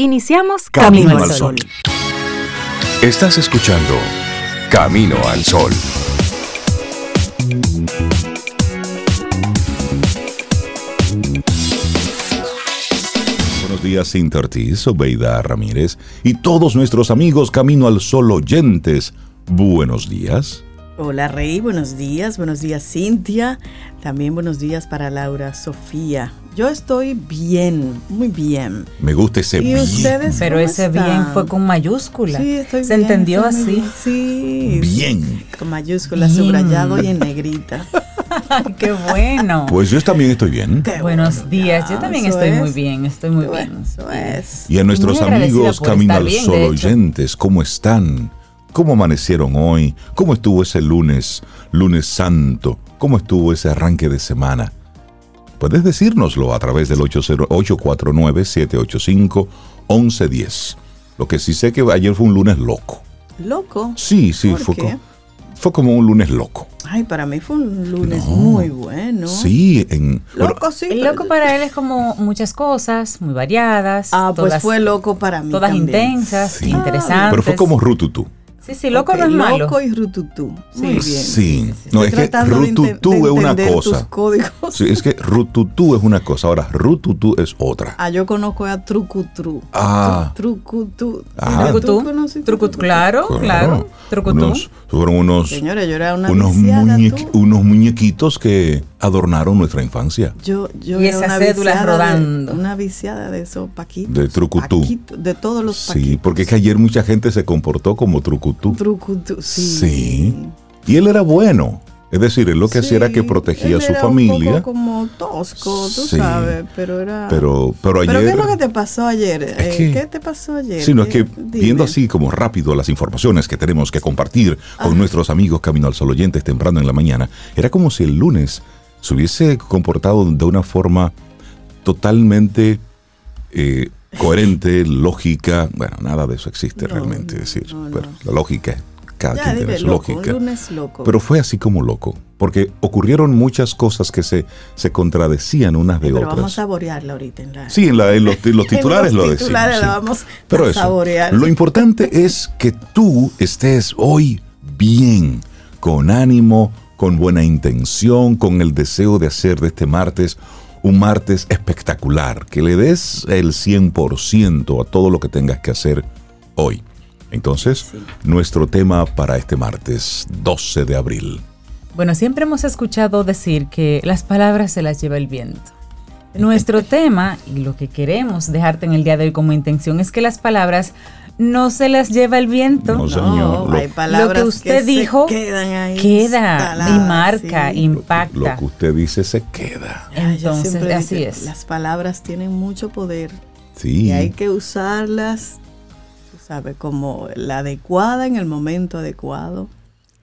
Iniciamos Camino, al Sol. Estás escuchando Camino al Sol. Buenos días, Cintia Ortiz, Obeida Ramírez y todos nuestros amigos Camino al Sol oyentes. Buenos días. Hola Rey, buenos días, buenos días Cintia, también buenos días para Laura Sofía. Yo estoy bien, muy bien. Me gusta ese ¿Y bien. ustedes Pero ese están? bien fue con mayúscula. Sí, estoy Se bien, entendió estoy así. bien. Sí. Bien. Con mayúscula, Bien. subrayado y en negrita. Qué bueno. Pues yo también estoy bien. Qué Buenos bueno. días. Yo también eso estoy es. muy bien. Estoy muy bien. bueno, Eso es. Y a nuestros Muy amigos Camino al bien, Sol oyentes, ¿cómo están? ¿Cómo amanecieron hoy? ¿Cómo estuvo ese lunes, lunes santo? ¿Cómo estuvo ese arranque de semana? Puedes decírnoslo a través del 849-785-1110. Lo que sí sé que ayer fue un lunes loco. Loco. Sí, sí, ¿Por fue, qué? co- fue como un lunes loco. Ay, para mí fue un lunes No. muy bueno. Sí, en... bueno, Loco, sí. El loco para él es como muchas cosas, muy variadas. Ah, pues fue loco para mí. Todas también. intensas, Sí. interesantes. pero fue como Rututú. Sí, sí, loco Ok, no es malo. Loco y rututú. Muy bien. Sí, no, es que Rututú de es una cosa. tus códigos. Sí, es que Rututú es una cosa, ahora Rututú es otra. Ah, yo conozco a Trucutru. Ah. Tru- Trucutú. Ah. ¿Tú Trucutú. Trucutú, claro, claro. Trucutú. Unos, fueron unos, Señora, yo era una unos, muñequi- unos muñequitos que adornaron nuestra infancia. Yo, yo Y esas cédulas rodando. De, una viciada de esos paquitos. De trucutú. paquitos, de todos los paquitos. Sí, porque es que ayer mucha gente se comportó como Trucutú. Trucutú, sí. Sí. Y él era bueno. Es decir, él lo que hacía era que protegía a su era Un familia. poco como tosco, tú Sí. sabes, pero era... Pero, pero ayer. ¿Pero qué es lo que te pasó ayer? Eh, que- ¿Qué te pasó ayer? Sí, no, es que ¿Qué- dime. viendo así como rápido las informaciones que tenemos que compartir con nuestros amigos Camino al Sol oyentes temprano en la mañana, era como si el lunes se hubiese comportado de una forma totalmente eh, coherente, lógica. Bueno, nada de eso existe No, realmente, es decir, no, no. pero la lógica, cada Ya, quien tiene su loco, lógica. lunes loco. Pero fue así como loco, porque ocurrieron muchas cosas que se, se contradecían unas de Pero otras. vamos a saborearla ahorita en la... Sí, en, la- en los, en los titulares En los lo titulares decimos. la sí. vamos Pero a eso, saborear. lo importante es que tú estés hoy bien, con ánimo, con buena intención, con el deseo de hacer de este martes un martes espectacular, que le des el 100% a todo lo que tengas que hacer hoy. Entonces, nuestro tema para este martes 12 de abril. Bueno, siempre hemos escuchado decir que las palabras se las lleva el viento. Nuestro tema y lo que queremos dejarte en el día de hoy como intención es que las palabras no se las lleva el viento. No, No, señor, lo- hay palabras lo que usted se dijo quedan ahí queda y marca, sí. impacta. Lo que usted dice se queda. Entonces, así es. Las palabras tienen mucho poder Sí. y hay que usarlas, tú sabes, como la adecuada en el momento adecuado.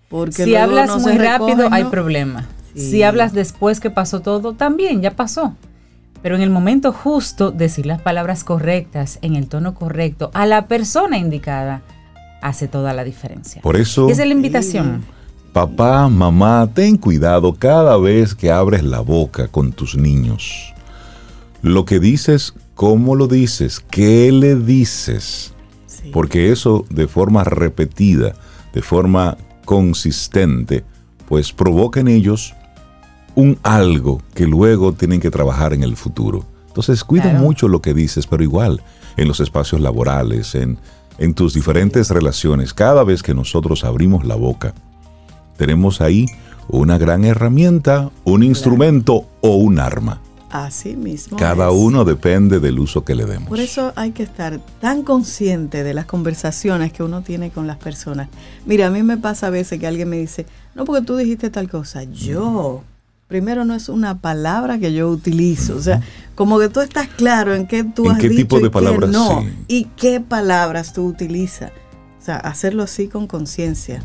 Porque si hablas no muy rápido, hay problema. Sí. Si hablas después que pasó todo, también ya pasó. Pero en el momento justo, decir las palabras correctas, en el tono correcto, a la persona indicada, hace toda la diferencia. Por eso, esa es la invitación. papá, mamá, ten cuidado cada vez que abres la boca con tus niños. Lo que dices, cómo lo dices, qué le dices. Sí. Porque eso de forma repetida, de forma consistente, pues provoca en ellos un algo que luego tienen que trabajar en el futuro. Entonces cuida Claro. mucho lo que dices, pero igual en los espacios laborales, en, en tus diferentes relaciones, cada vez que nosotros abrimos la boca, tenemos ahí una gran herramienta, un instrumento o un arma. Así mismo. Cada es. uno depende del uso que le demos. Por eso hay que estar tan consciente de las conversaciones que uno tiene con las personas. Mira, a mí me pasa a veces que alguien me dice, no, porque tú dijiste tal cosa. Yo, primero no es una palabra que yo utilizo. O sea, como que tú estás claro en qué tú ¿En has qué dicho tipo de y qué no. Sí. Y qué palabras tú utilizas. O sea, hacerlo así con conciencia.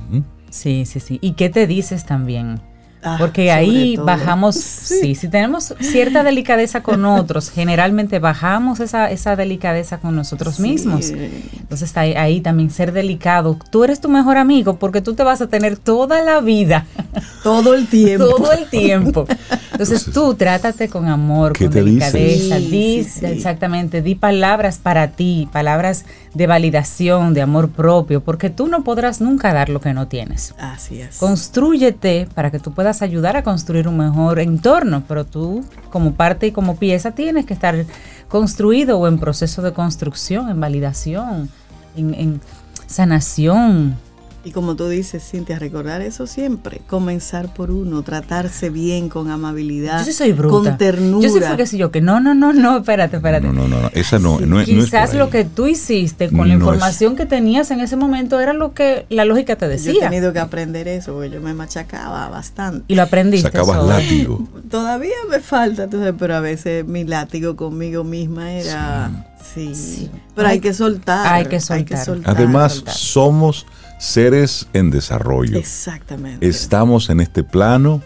Sí, sí, sí. ¿Y qué te dices también? Ah, Porque ahí bajamos, sí. si tenemos cierta delicadeza con otros, generalmente bajamos esa, esa delicadeza con nosotros Sí. mismos. Entonces está ahí, ahí también ser delicado. Tú eres tu mejor amigo porque tú te vas a tener toda la vida, Todo el tiempo. todo el tiempo. Entonces tú trátate con amor, ¿Qué con te delicadeza, dices? di Sí, sí, sí. exactamente, di palabras para ti, palabras de validación, de amor propio, porque tú no podrás nunca dar lo que no tienes. Así es. Constrúyete para que tú puedas ayudar a construir un mejor entorno, pero tú como parte y como pieza tienes que estar construido o en proceso de construcción, en validación, en, sanación. Y como tú dices, Cintia, recordar eso siempre. Comenzar por uno, tratarse bien, con amabilidad. Yo sí soy bruta. Con ternura. Yo sí fue que si yo que no, no, no, no, espérate, espérate. No, no, no, no, esa no, no, es- no es Quizás lo que tú hiciste con la es- información que tenías en ese momento era lo que la lógica te Yo he decía. tenido que aprender eso, porque yo me machacaba bastante. Y lo aprendiste. Sacabas eso. látigo. Todavía me falta, sabes, pero a veces mi látigo conmigo misma era... Sí. Sí. Pero hay, Hay- que soltar. hay que soltar. Además, soltar. somos seres en desarrollo. Exactamente. Estamos en este plano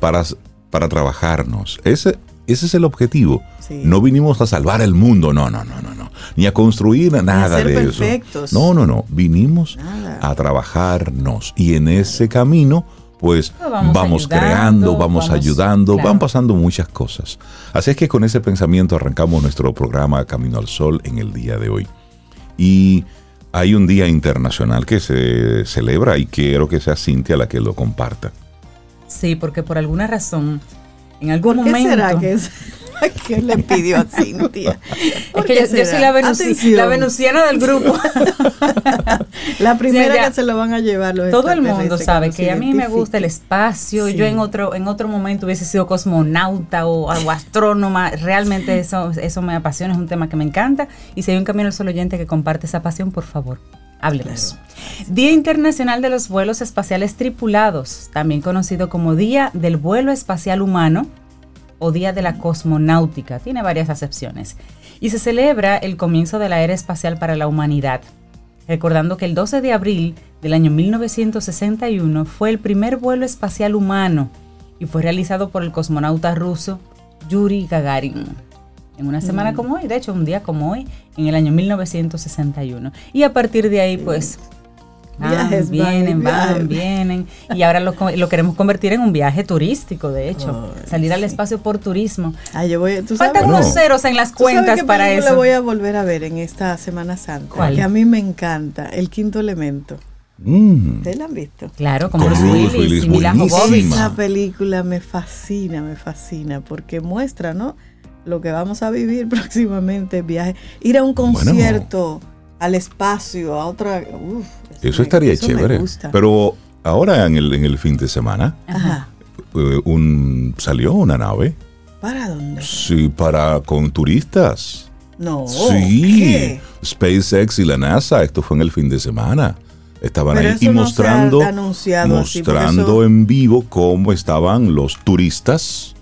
para, para trabajarnos. Ese, ese es el objetivo. Sí. No vinimos a salvar el mundo, no, no, no, no, no. Ni a construir nada ser de perfectos. eso. No, no, no. Vinimos Nada. a trabajarnos. Y en ese camino, pues Pues vamos vamos, ayudando, creando, vamos, vamos- ayudando, claro. van pasando muchas cosas. Así es que con ese pensamiento arrancamos nuestro programa Camino al Sol en el día de hoy. Y hay un día internacional que se celebra y quiero que sea Cintia la que lo comparta. Sí, porque por alguna razón, en algún ¿Por qué momento. será que, es, que le pidió a Cintia? ¿Por Es que yo, yo soy la, venusi- Atención. la venusiana del grupo. La primera que se lo van a llevar los Todo el mundo sabe que a mí me gusta el espacio. Sí. Yo en otro en otro momento hubiese sido cosmonauta o, o astrónoma. Realmente eso eso me apasiona, es un tema que me encanta. Y si hay un camino al sol oyente que comparte esa pasión, por favor, háblenos. Día Internacional de los Vuelos Espaciales Tripulados, también conocido como Día del Vuelo Espacial Humano o Día de la Cosmonáutica. Tiene varias acepciones. Y se celebra el comienzo de la era espacial para la humanidad recordando que el 12 de abril del año 1961 fue el primer vuelo espacial humano y fue realizado por el cosmonauta ruso Yuri Gagarin. En una semana Mm. como hoy, de hecho un día como hoy, en el año 1961. Y a partir de ahí, pues, van, Viajes, vienen, van, vienen. Y ahora lo, queremos convertir en un viaje turístico, de hecho. Ay, salir al espacio por turismo. Ay, yo voy, ¿tú sabes, Faltan unos ceros en las ¿tú sabes cuentas qué para eso. voy a volver a ver en esta Semana Santa? ¿Cuál? Que a mí me encanta, El Quinto Elemento. Mm. ¿Ustedes la han visto? Claro, como Con Bruce Willis, Willis, y Mila. Esa película me fascina, me fascina, porque muestra, ¿no? Lo que vamos a vivir próximamente, viaje. Ir a un concierto, al espacio, a otra... uf, Eso me- estaría eso chévere. Pero ahora en el, en el fin de semana Ajá. eh, un, salió una nave ¿Para dónde? sí, para con turistas. No. sí, ¿qué? SpaceX y la NASA, esto fue en el fin de semana. Estaban Pero ahí y no mostrando, así, mostrando eso- en vivo cómo estaban los turistas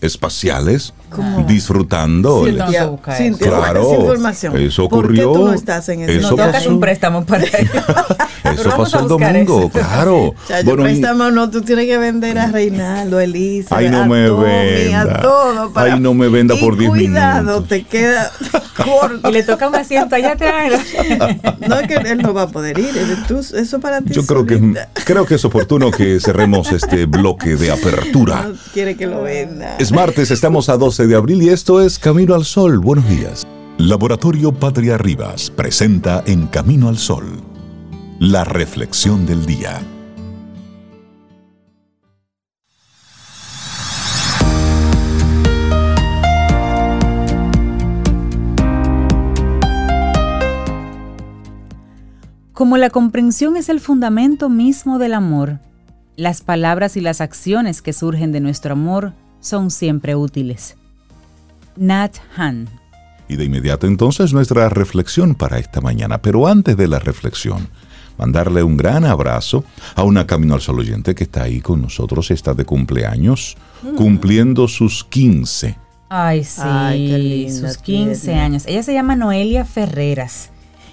espaciales ¿Cómo? disfrutando. Sí. Claro, esa información. eso ¿Por qué tú ocurrió, no estás en ese eso No, tocas pasó. un préstamo para ello. Eso pasó el domingo, eso. claro. Chayo, Bueno, y- préstamo no, tú tienes que vender a Reinaldo, a Elisa, Ay, no a me Tommy, venda. a todo. Ay, no me venda por 10 cuidado, minutos. te queda corto. Y le toca un asiento allá atrás. No es que él no va a poder ir, tú- eso para ti Yo creo que, creo que es oportuno que cerremos este bloque de apertura. No quiere que lo venda. Es martes, estamos a 12 de abril y esto es Camino al Sol. Buenos días. Laboratorio Patria Rivas presenta En Camino al Sol la reflexión del día. Como la comprensión es el fundamento mismo del amor, las palabras y las acciones que surgen de nuestro amor son siempre útiles. Nat Han. Y de inmediato entonces nuestra reflexión para esta mañana. Pero antes de la reflexión, mandarle un gran abrazo a una Camino al Sol oyente que está ahí con nosotros, está de cumpleaños, cumpliendo sus 15. Ay, sí, Ay, qué linda, sus 15 tierna. años. Ella se llama Noelia Ferreras.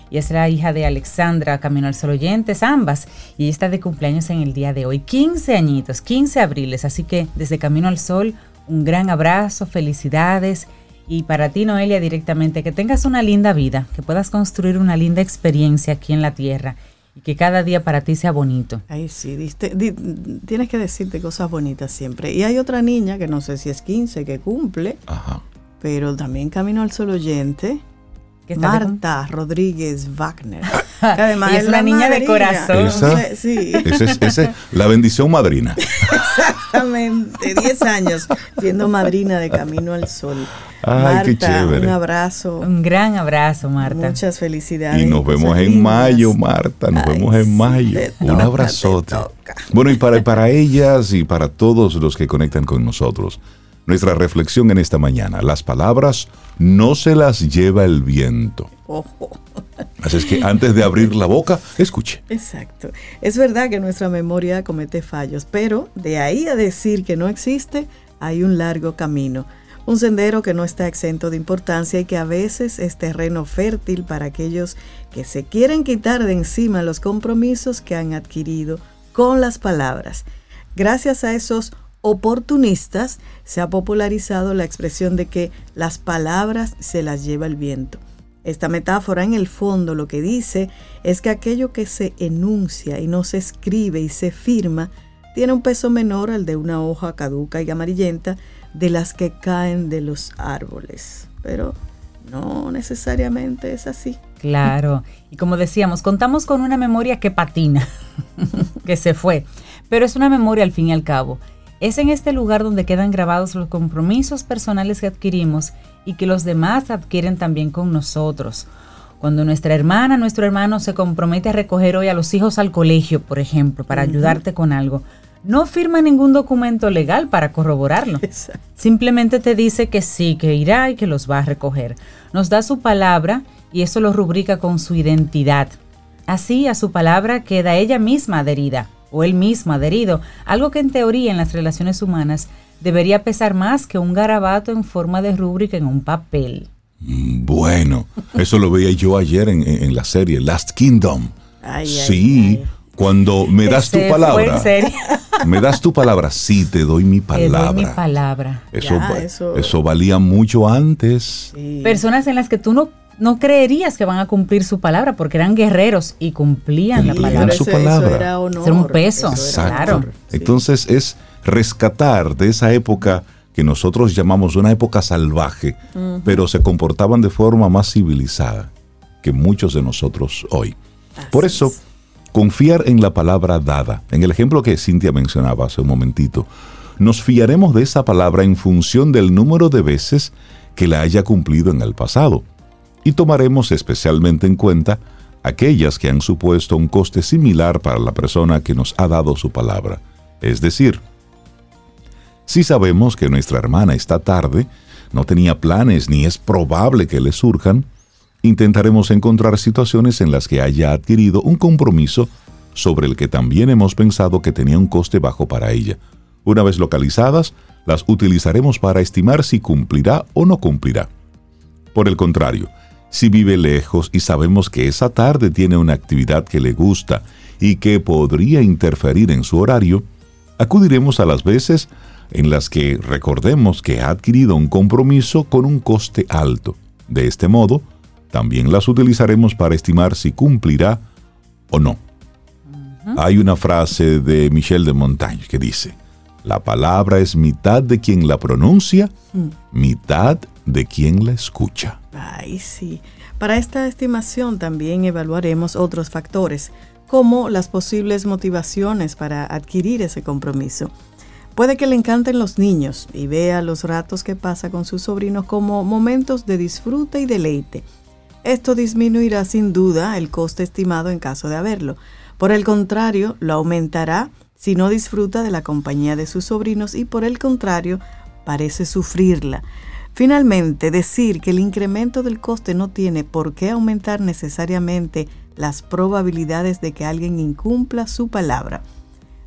y es la hija de Alexandra Camino al Sol Oyentes, ambas, y ella está de cumpleaños en el día de hoy, 15 añitos, 15 abriles, así que desde Camino al Sol, un gran abrazo, felicidades. Y para ti, Noelia, directamente, que tengas una linda vida, que puedas construir una linda experiencia aquí en la tierra y que cada día para ti sea bonito. Ay, sí, tienes que decirte cosas bonitas siempre. Y hay otra niña que no sé si es 15 que cumple, pero también camino al solo oyente. Marta Rodríguez Wagner. además es, una niña de corazón. Esa, sí. es la bendición madrina. Exactamente, 10 años siendo madrina de Camino al Sol. Ay, qué chévere. Un abrazo. Un gran abrazo, Marta. Muchas felicidades. Y nos vemos en mayo, Marta. Nos vemos en mayo. Un abrazote. Bueno, y para, para ellas y para todos los que conectan con nosotros, nuestra reflexión en esta mañana, las palabras no se las lleva el viento. Ojo. Así es que antes de abrir la boca, escuche. Exacto. Es verdad que nuestra memoria comete fallos, pero de ahí a decir que no existe, hay un largo camino. Un sendero que no está exento de importancia y que a veces es terreno fértil para aquellos que se quieren quitar de encima los compromisos que han adquirido con las palabras. Gracias a esos oportunistas se ha popularizado la expresión de que las palabras se las lleva el viento. Esta metáfora en el fondo lo que dice es que aquello que se enuncia y no se escribe y se firma tiene un peso menor al de una hoja caduca y amarillenta de las que caen de los árboles. Pero no necesariamente es así. Claro, y como decíamos, contamos con una memoria que patina, que se fue, pero es una memoria al fin y al cabo. Es en este lugar donde quedan grabados los compromisos personales que adquirimos y que los demás adquieren también con nosotros. Cuando nuestra hermana, nuestro hermano se compromete a recoger hoy a los hijos al colegio, por ejemplo, para ayudarte con algo, no firma ningún documento legal para corroborarlo. Simplemente te dice que sí, que irá y que los va a recoger. Nos da su palabra y eso lo rubrica con su identidad. Así a su palabra queda ella misma adherida o él mismo adherido, algo que en teoría en las relaciones humanas debería pesar más que un garabato en forma de rúbrica en un papel. Mm, bueno, eso lo veía yo ayer en, la serie Last Kingdom. sí, cuando me das tu palabra. Me das tu palabra, sí, te doy mi palabra. Te doy mi palabra. Eso, eso. valía mucho antes. Personas en las que tú no no creerías que van a cumplir su palabra porque eran guerreros y cumplían la palabra. su palabra. era, un peso, claro. Entonces es rescatar de esa época que nosotros llamamos una época salvaje, pero se comportaban de forma más civilizada que muchos de nosotros hoy. Por eso, confiar en la palabra dada, en el ejemplo que Cintia mencionaba hace un momentito, nos fiaremos de esa palabra en función del número de veces que la haya cumplido en el pasado y tomaremos especialmente en cuenta aquellas que han supuesto un coste similar para la persona que nos ha dado su palabra. Es decir, si sabemos que nuestra hermana está tarde, no tenía planes ni es probable que le surjan, intentaremos encontrar situaciones en las que haya adquirido un compromiso sobre el que también hemos pensado que tenía un coste bajo para ella. Una vez localizadas, las utilizaremos para estimar si cumplirá o no cumplirá. Por el contrario, si vive lejos y sabemos que esa tarde tiene una actividad que le gusta y que podría interferir en su horario, acudiremos a las veces en las que recordemos que ha adquirido un compromiso con un coste alto. De este modo, también las utilizaremos para estimar si cumplirá o no. Hay una frase de Michel de Montaigne que dice, la palabra es mitad de quien la pronuncia, mm. mitad de quien la escucha. Ay, sí. Para esta estimación también evaluaremos otros factores, como las posibles motivaciones para adquirir ese compromiso. Puede que le encanten los niños y vea los ratos que pasa con sus sobrinos como momentos de disfrute y deleite. Esto disminuirá sin duda el coste estimado en caso de haberlo. Por el contrario, lo aumentará si no disfruta de la compañía de sus sobrinos y por el contrario, parece sufrirla. Finalmente, decir que el incremento del coste no tiene por qué aumentar necesariamente las probabilidades de que alguien incumpla su palabra.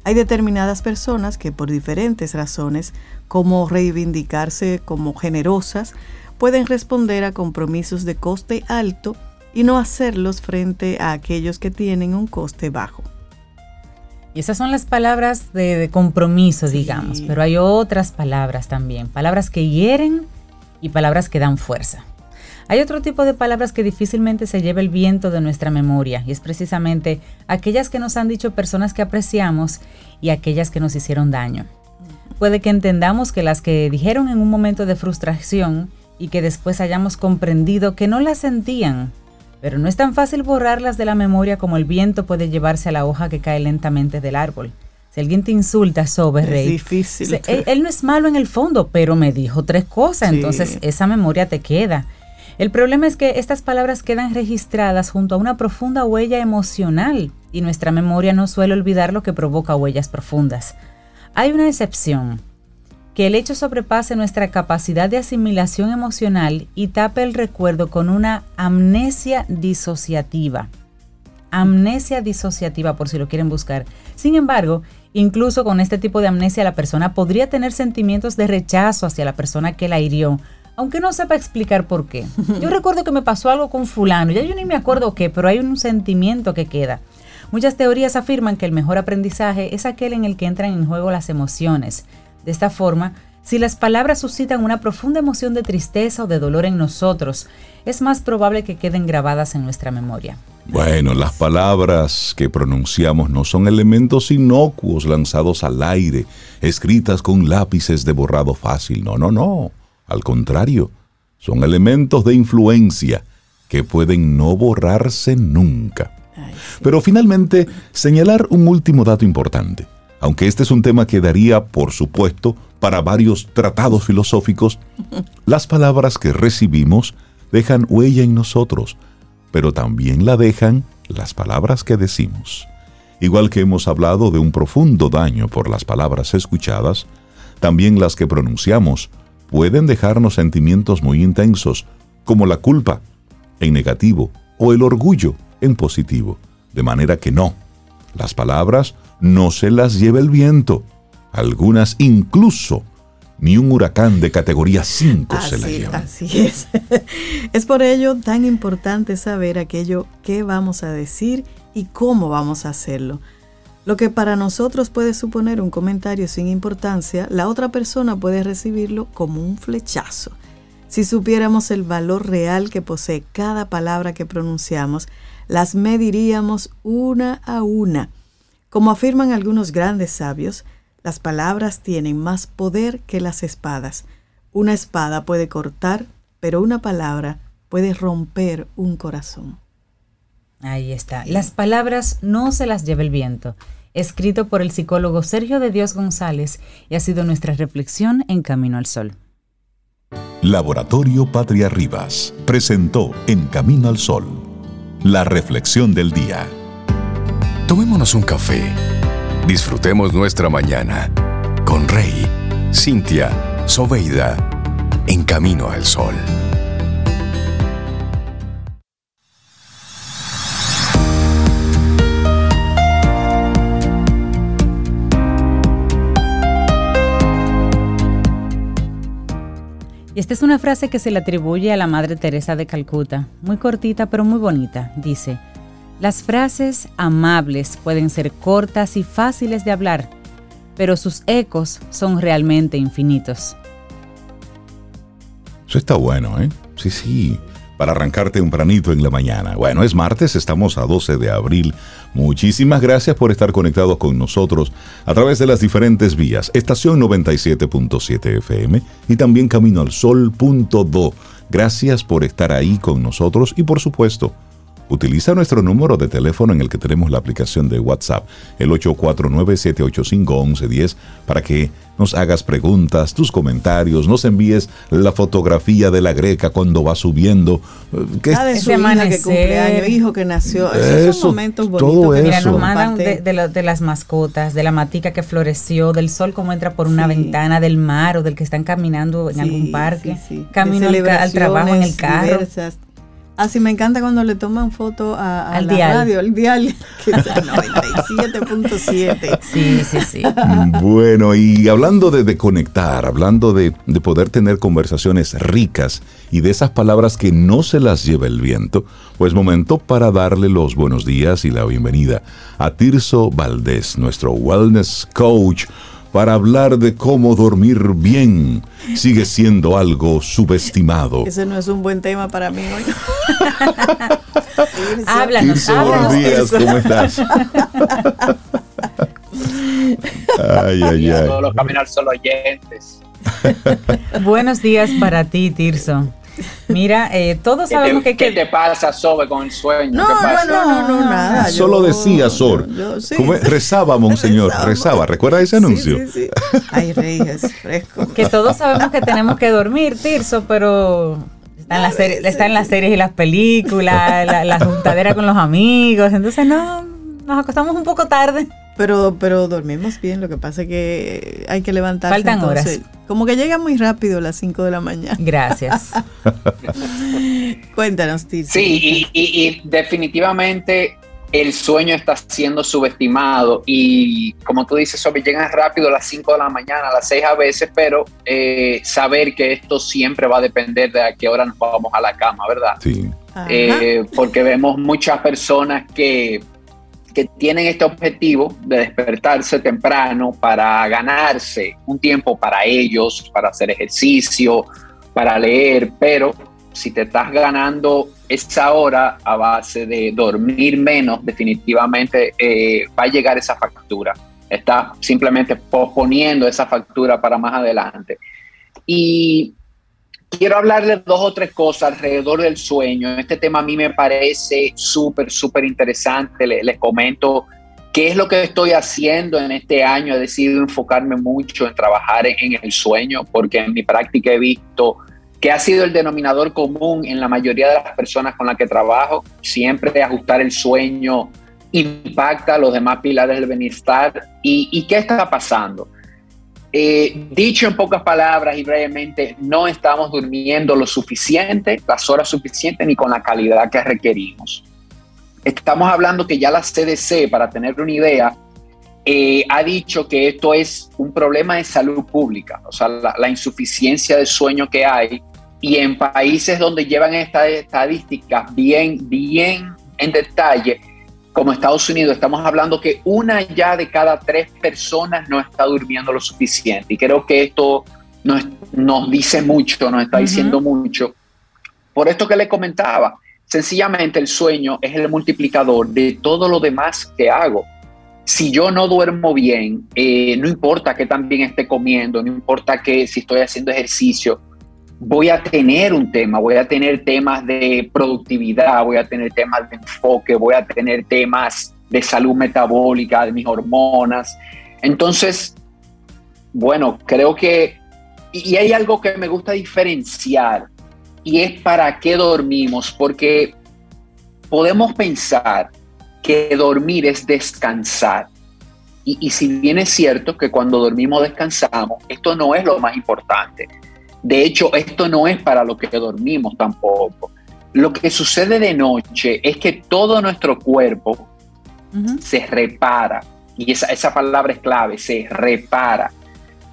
Hay determinadas personas que por diferentes razones, como reivindicarse como generosas, pueden responder a compromisos de coste alto y no hacerlos frente a aquellos que tienen un coste bajo. Y esas son las palabras de, compromiso, digamos, pero hay otras palabras también, palabras que hieren y palabras que dan fuerza. Hay otro tipo de palabras que difícilmente se lleva el viento de nuestra memoria y es precisamente aquellas que nos han dicho personas que apreciamos y aquellas que nos hicieron daño. Puede que entendamos que las que dijeron en un momento de frustración y que después hayamos comprendido que no las sentían pero no es tan fácil borrarlas de la memoria como el viento puede llevarse a la hoja que cae lentamente del árbol. Si alguien te insulta sobre Rey, difícil. él, no es malo en el fondo, pero me dijo tres cosas, entonces esa memoria te queda. El problema es que estas palabras quedan registradas junto a una profunda huella emocional y nuestra memoria no suele olvidar lo que provoca huellas profundas. Hay una excepción, que el hecho sobrepase nuestra capacidad de asimilación emocional y tape el recuerdo con una amnesia disociativa. Amnesia disociativa, por si lo quieren buscar. Sin embargo, incluso con este tipo de amnesia la persona podría tener sentimientos de rechazo hacia la persona que la hirió, aunque no sepa explicar por qué. Yo recuerdo que me pasó algo con fulano, ya yo ni me acuerdo qué, pero hay un sentimiento que queda. Muchas teorías afirman que el mejor aprendizaje es aquel en el que entran en juego las emociones de esta forma, si las palabras suscitan una profunda emoción de tristeza o de dolor en nosotros, es más probable que queden grabadas en nuestra memoria. Bueno, las palabras que pronunciamos no son elementos inocuos lanzados al aire, escritas con lápices de borrado fácil. No, no, no. Al contrario, son elementos de influencia que pueden no borrarse nunca. Pero finalmente, señalar un último dato importante aunque este es un tema que daría, por supuesto, para varios tratados filosóficos, las palabras que recibimos dejan huella en nosotros, pero también la dejan las palabras que decimos. Igual que hemos hablado de un profundo daño por las palabras escuchadas, también las que pronunciamos pueden dejarnos sentimientos muy intensos, como la culpa, en negativo, o el orgullo, en positivo. De manera que no, las palabras no se las lleva el viento. Algunas incluso ni un huracán de categoría 5 se las lleva. Así es. es por ello tan importante saber aquello que vamos a decir y cómo vamos a hacerlo. Lo que para nosotros puede suponer un comentario sin importancia, la otra persona puede recibirlo como un flechazo. Si supiéramos el valor real que posee cada palabra que pronunciamos, las mediríamos una a una como afirman algunos grandes sabios, las palabras tienen más poder que las espadas. Una espada puede cortar, pero una palabra puede romper un corazón. Ahí está. Las palabras no se las lleva el viento. Escrito por el psicólogo Sergio de Dios González y ha sido nuestra reflexión en Camino al Sol. Laboratorio Patria Rivas presentó En Camino al Sol la reflexión del día. Tomémonos un café. Disfrutemos nuestra mañana con Rey, Cintia, Soveida, en camino al sol. Y esta es una frase que se le atribuye a la Madre Teresa de Calcuta, muy cortita pero muy bonita. Dice, las frases amables pueden ser cortas y fáciles de hablar, pero sus ecos son realmente infinitos. Eso está bueno, ¿eh? Sí, sí. Para arrancarte tempranito en la mañana. Bueno, es martes, estamos a 12 de abril. Muchísimas gracias por estar conectados con nosotros a través de las diferentes vías. Estación 97.7 FM y también Camino al Sol.do. Gracias por estar ahí con nosotros y por supuesto, Utiliza nuestro número de teléfono en el que tenemos la aplicación de WhatsApp, el 849-785-1110, para que nos hagas preguntas, tus comentarios, nos envíes la fotografía de la greca cuando va subiendo. ¿Qué ah, de su hija que cumpleaños, hijo que nació. Esos son momentos bonitos. Todo Mira, nos mandan de, las mascotas, de la matica que floreció, del sol como entra por una ventana, del mar o del que están caminando en algún parque, camino al, trabajo en el carro Así me encanta cuando le toman foto a, Al la dial. radio, el dial, que es el 97.7. Sí, sí, sí. Bueno, y hablando de, de conectar, hablando de, de poder tener conversaciones ricas y de esas palabras que no se las lleva el viento, pues momento para darle los buenos días y la bienvenida a Tirso Valdés, nuestro wellness coach, para hablar de cómo dormir bien sigue siendo algo subestimado. Ese no es un buen tema para mí hoy. Tirso. Háblanos, háblanos. buenos días. ¿cómo estás? Ay, ay, ay. todos los Caminar Solo oyentes. Buenos días para ti, Tirso. Mira, eh, todos ¿Qué sabemos te, que, qué te pasa, Sobe, con el sueño? No, ¿Qué no, pasa? no, no, no, nada. Solo yo- decía Sor. yo- sí. ¿Cómo es? Rezaba, monseñor, Rezaba. rezaba. ¿Recuerda ese anuncio? Sí, sí, sí. Ay, Reyes, fresco. que todos sabemos que tenemos que dormir, Tirso, pero está en, las series, está en las series y las películas, la, la juntadera con los amigos, entonces no, nos acostamos un poco tarde. Pero, pero dormimos bien, lo que pasa es que hay que levantarse. Faltan entonces, Como que llega muy rápido a las 5 de la mañana. Gracias. Cuéntanos, Tirso. Sí, y, y- y definitivamente el sueño está siendo subestimado y como tú dices, Sobe, llegan rápido a las 5 de la mañana, a las 6 a veces, pero eh, saber que esto siempre va a depender de a qué hora nos vamos a la cama, ¿verdad? Sí. Eh, porque vemos muchas personas que, que tienen este objetivo de despertarse temprano para ganarse un tiempo para ellos, para hacer ejercicio, para leer, pero si te estás ganando esa hora a base de dormir menos, definitivamente eh, va a llegar esa factura. Estás simplemente posponiendo esa factura para más adelante. Y quiero hablar de dos o tres cosas alrededor del sueño. Este tema a mí me parece súper, súper interesante. Le- Les, comento qué es lo que estoy haciendo en este año. He decidido enfocarme mucho en trabajar en, el sueño, porque en mi práctica he visto que ha sido el denominador común en la mayoría de las personas con las que trabajo. Siempre ajustar el sueño impacta los demás pilares del bienestar. ¿Y, y qué está pasando? Eh, dicho en pocas palabras y brevemente, no estamos durmiendo lo suficiente, las horas suficientes ni con la calidad que requerimos. Estamos hablando que ya la CDC, para tener una idea, eh, ha dicho que esto es un problema de salud pública, o sea, la, la insuficiencia de sueño que hay. Y en países donde llevan estas estadísticas bien, bien en detalle, como Estados Unidos, estamos hablando que una ya de cada tres personas no está durmiendo lo suficiente. Y creo que esto nos, nos dice mucho, nos está Ujú. diciendo mucho. Por esto que le comentaba, sencillamente el sueño es el multiplicador de todo lo demás que hago. Si yo no duermo bien, eh, no importa que también esté comiendo, no importa que si estoy haciendo ejercicio, voy a tener un tema, voy a tener temas de productividad, voy a tener temas de enfoque, voy a tener temas de salud metabólica, de mis hormonas. Entonces, bueno, creo que, y hay algo que me gusta diferenciar, y es para qué dormimos, porque podemos pensar que dormir es descansar. Y, y si bien es cierto que cuando dormimos descansamos, esto no es lo más importante. De hecho, esto no es para lo que dormimos tampoco. Lo que sucede de noche es que todo nuestro cuerpo se repara. Y esa, esa palabra es clave, se repara.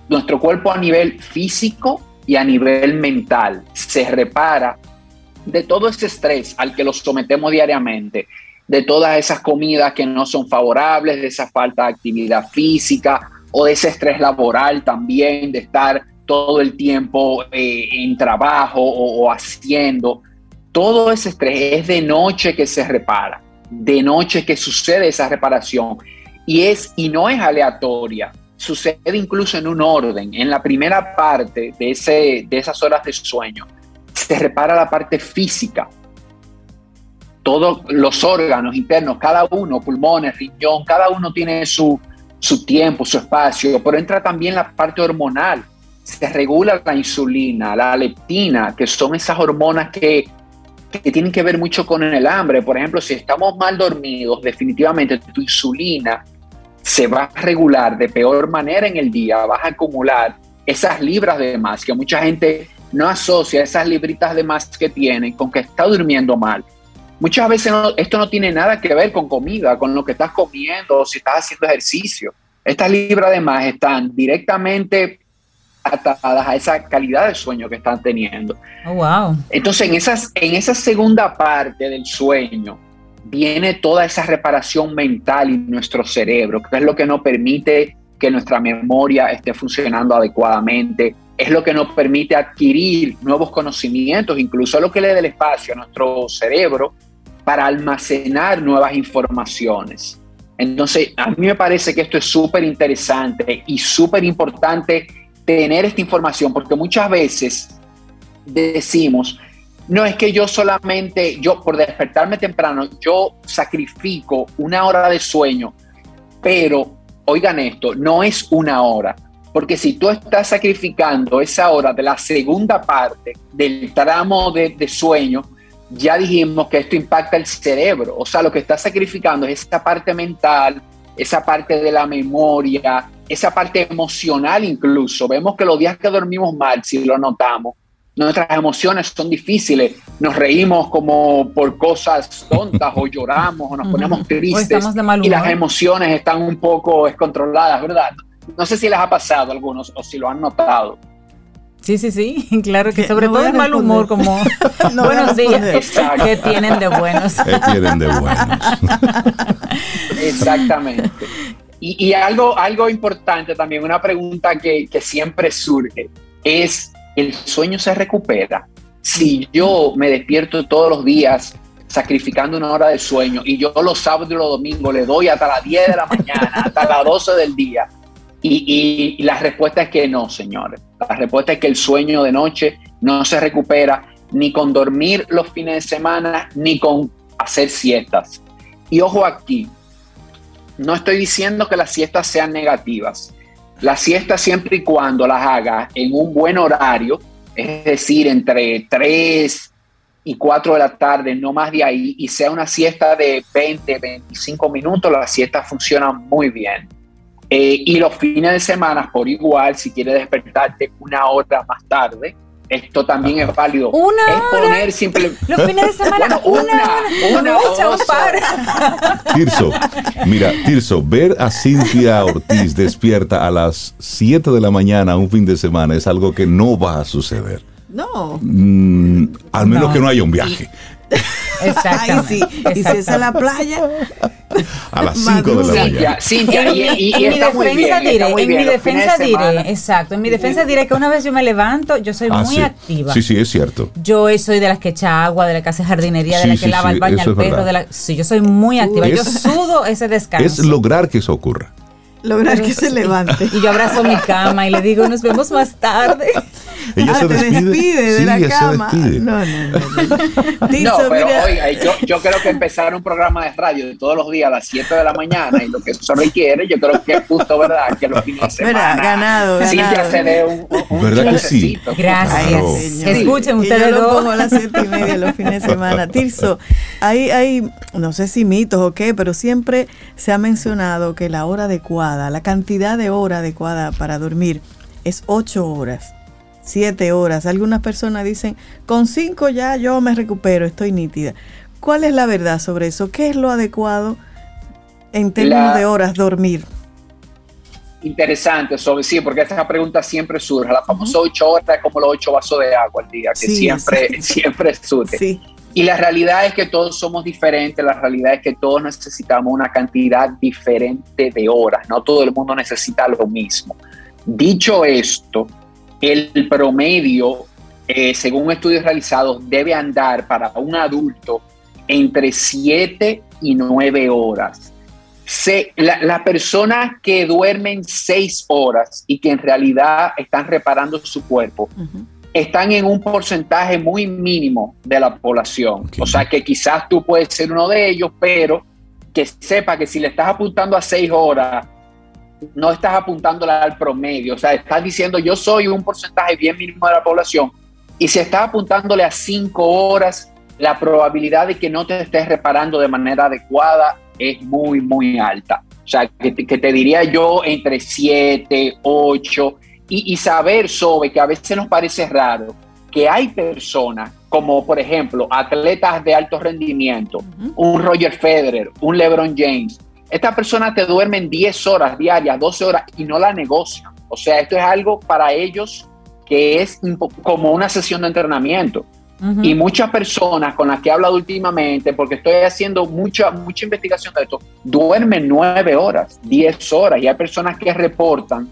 Nuestro cuerpo a nivel físico y a nivel mental se repara de todo ese estrés al que los sometemos diariamente, de todas esas comidas que no son favorables, de esa falta de actividad física o de ese estrés laboral también, de estar todo el tiempo eh, en trabajo o, o haciendo. Todo ese estrés es de noche que se repara, de noche que sucede esa reparación y es y no es aleatoria, sucede incluso en un orden. En la primera parte de, ese, de esas horas de sueño se repara la parte física. Todos los órganos internos, cada uno, pulmones, riñón, cada uno tiene su, su tiempo, su espacio, pero entra también la parte hormonal. Se regula la insulina, la leptina, que son esas hormonas que, que tienen que ver mucho con el hambre. Por ejemplo, si estamos mal dormidos, definitivamente tu insulina se va a regular de peor manera en el día, vas a acumular esas libras de más que mucha gente no asocia esas libritas de más que tiene con que está durmiendo mal. Muchas veces esto no tiene nada que ver con comida, con lo que estás comiendo si estás haciendo ejercicio. Estas libras de más están directamente atadas a esa calidad de sueño que están teniendo. Oh, wow. Entonces, en, esas, en esa segunda parte del sueño viene toda esa reparación mental y nuestro cerebro, que es lo que nos permite que nuestra memoria esté funcionando adecuadamente, es lo que nos permite adquirir nuevos conocimientos, incluso lo que le da el espacio a nuestro cerebro para almacenar nuevas informaciones. Entonces, a mí me parece que esto es súper interesante y súper importante tener esta información, porque muchas veces decimos, no es que yo solamente, yo por despertarme temprano, yo sacrifico una hora de sueño, pero oigan esto, no es una hora, porque si tú estás sacrificando esa hora de la segunda parte del tramo de, de sueño, ya dijimos que esto impacta el cerebro, o sea, lo que está sacrificando es esa parte mental, esa parte de la memoria, esa parte emocional incluso. Vemos que los días que dormimos mal, si lo notamos, nuestras emociones son difíciles, nos reímos como por cosas tontas o lloramos o nos ponemos tristes y las emociones están un poco descontroladas, ¿verdad? No sé si les ha pasado a algunos o si lo han notado. Sí, sí, sí, claro que sobre todo el mal humor, como buenos días, que tienen de buenos. Que tienen de buenos. Exactamente. Y, algo, algo importante también, una pregunta que, que siempre surge, es, ¿el sueño se recupera? Si yo me despierto todos los días sacrificando una hora de sueño y yo los sábados y los domingos le doy hasta las 10 de la mañana, hasta las 12 del día, y, la respuesta es que no, señores. La respuesta es que el sueño de noche no se recupera ni con dormir los fines de semana, ni con hacer siestas. Y ojo aquí, no estoy diciendo que las siestas sean negativas. Las siestas siempre y cuando las haga en un buen horario, es decir, entre 3 y 4 de la tarde, no más de ahí, y sea una siesta de 20, 25 minutos, las siestas funcionan muy bien. Eh, y los fines de semana, por igual, si quieres despertarte una hora más tarde, esto también es válido. Una es poner simple... Los fines de semana, una, una, una, una Tirso, mira, Tirso, ver a Cintia Ortiz despierta a las 7 de la mañana un fin de semana es algo que no va a suceder. No. Mm, al menos que no haya un viaje. Exactamente. Y si es a la playa. A las 5 de la mañana. Cintia, y, en mi defensa diré, en mi defensa diré, exacto, en mi defensa diré que una vez yo me levanto, yo soy ah, muy activa. Sí, sí, es cierto. Yo soy de las que echa agua, de la que hace jardinería, de la que lava el baño al perro, de la, sí, yo soy muy activa. yo sudo ese descanso. Es lograr que eso ocurra lograr que se levante. Y yo abrazo mi cama y le digo, nos vemos más tarde. Ella ah, se despide, de la cama. No, no, no. No, pero oiga, yo, yo, creo que empezar un programa de radio todos los días a las 7 de la mañana y lo que eso requiere, yo creo que es justo, ¿verdad? Que los fines de semana. ganado, ganado. Cintia se dé un, un, ¿Verdad que sí? Gracias. Escuchen ustedes yo lo pongo a las 7 y media los fines de semana. Tirso, hay, hay, no sé si mitos o qué, pero siempre se ha mencionado que la hora adecuada, la cantidad de hora adecuada para dormir es 8 horas siete horas. Algunas personas dicen, con cinco ya yo me recupero, estoy nítida. ¿Cuál es la verdad sobre eso? ¿Qué es lo adecuado en términos de horas dormir? Interesante, sobre sí, porque esta pregunta siempre surge. La famosa ocho horas es como los ocho vasos de agua al día, que siempre, siempre surge. Y la realidad es que todos somos diferentes, la realidad es que todos necesitamos una cantidad diferente de horas, no todo el mundo necesita lo mismo. Dicho esto, el promedio, eh, según estudios realizados, debe andar para un adulto entre 7 y 9 horas. Las personas que duermen 6 horas y que en realidad están reparando su cuerpo, están en un porcentaje muy mínimo de la población. O sea que quizás tú puedes ser uno de ellos, pero que sepa que si le estás apuntando a 6 horas, no estás apuntándola al promedio, o sea, estás diciendo yo soy un porcentaje bien mínimo de la población y si estás apuntándole a cinco horas, la probabilidad de que no te estés reparando de manera adecuada es muy, muy alta. O sea, que te, diría yo entre siete, ocho, y, y saber sobre que a veces nos parece raro, que hay personas como por ejemplo atletas de alto rendimiento, un Roger Federer, un LeBron James, estas personas te duermen 10 horas diarias, 12 horas y no la negocian. O sea, esto es algo para ellos que es como una sesión de entrenamiento. Y muchas personas con las que he hablado últimamente, porque estoy haciendo mucha, mucha investigación de esto, duermen 9 horas, 10 horas. Y hay personas que reportan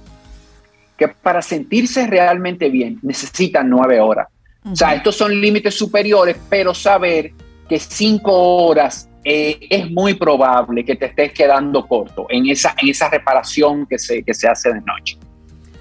que para sentirse realmente bien necesitan 9 horas. O sea, estos son límites superiores, pero saber que 5 horas eh, es muy probable que te estés quedando corto en esa, en esa reparación que se, que se hace de noche.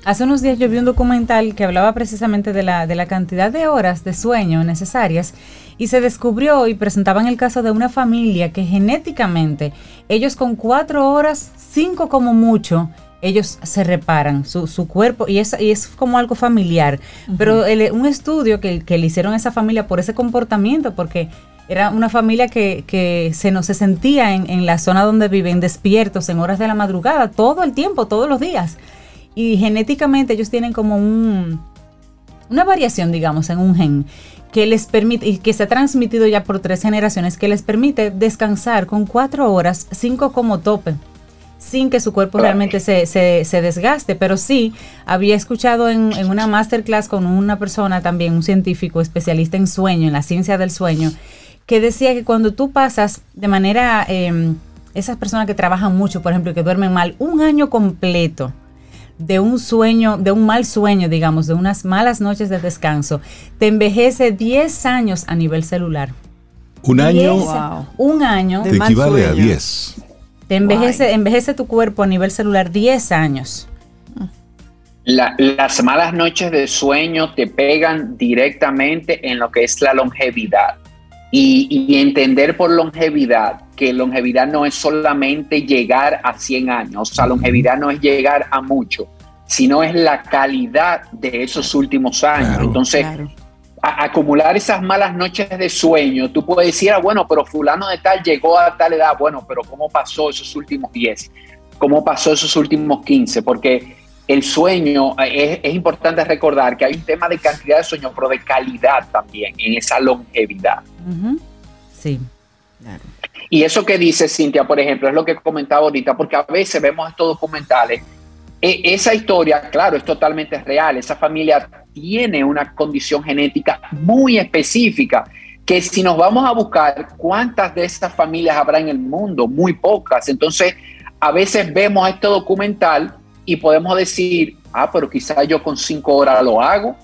Hace unos días yo vi un documental que hablaba precisamente de la, de la cantidad de horas de sueño necesarias y se descubrió y presentaban el caso de una familia que genéticamente ellos con cuatro horas, cinco como mucho, ellos se reparan su, su cuerpo y es, y es como algo familiar. Pero un estudio que, que, le hicieron a esa familia por ese comportamiento, porque era una familia que, que se, no, se sentía en, en la zona donde viven despiertos en horas de la madrugada, todo el tiempo, todos los días y genéticamente ellos tienen como un, una variación, digamos, en un gen que les permite, y que se ha transmitido ya por tres generaciones, que les permite descansar con cuatro horas, cinco como tope, sin que su cuerpo realmente se, se, desgaste. Pero sí, había escuchado en, en, una masterclass con una persona también, un científico especialista en sueño, en la ciencia del sueño, que decía que cuando tú pasas de manera, eh, esas personas que trabajan mucho, por ejemplo, que duermen mal, un año completo, de un sueño, de un mal sueño, digamos, de unas malas noches de descanso, te envejece 10 años a nivel celular. Un año. Un año. Te equivale a 10. Te envejece, envejece tu cuerpo a nivel celular 10 años. las malas noches de sueño te pegan directamente en lo que es la longevidad. Y, entender por longevidad que longevidad no es solamente llegar a 100 años, o sea, longevidad no es llegar a mucho, sino es la calidad de esos últimos años. Entonces, acumular esas malas noches de sueño, tú puedes decir, ah, bueno, pero fulano de tal llegó a tal edad, bueno, pero ¿cómo pasó esos últimos 10? ¿Cómo pasó esos últimos 15? Porque el sueño, es, es, importante recordar que hay un tema de cantidad de sueño, pero de calidad también en esa longevidad. Sí. Y eso que dice Cintia, por ejemplo, es lo que comentaba ahorita, porque a veces vemos estos documentales. E, esa historia, claro, es totalmente real. Esa familia tiene una condición genética muy específica que si nos vamos a buscar cuántas de esas familias habrá en el mundo, muy pocas. Entonces, a veces vemos este documental y podemos decir, ah, pero quizá yo con cinco horas lo hago,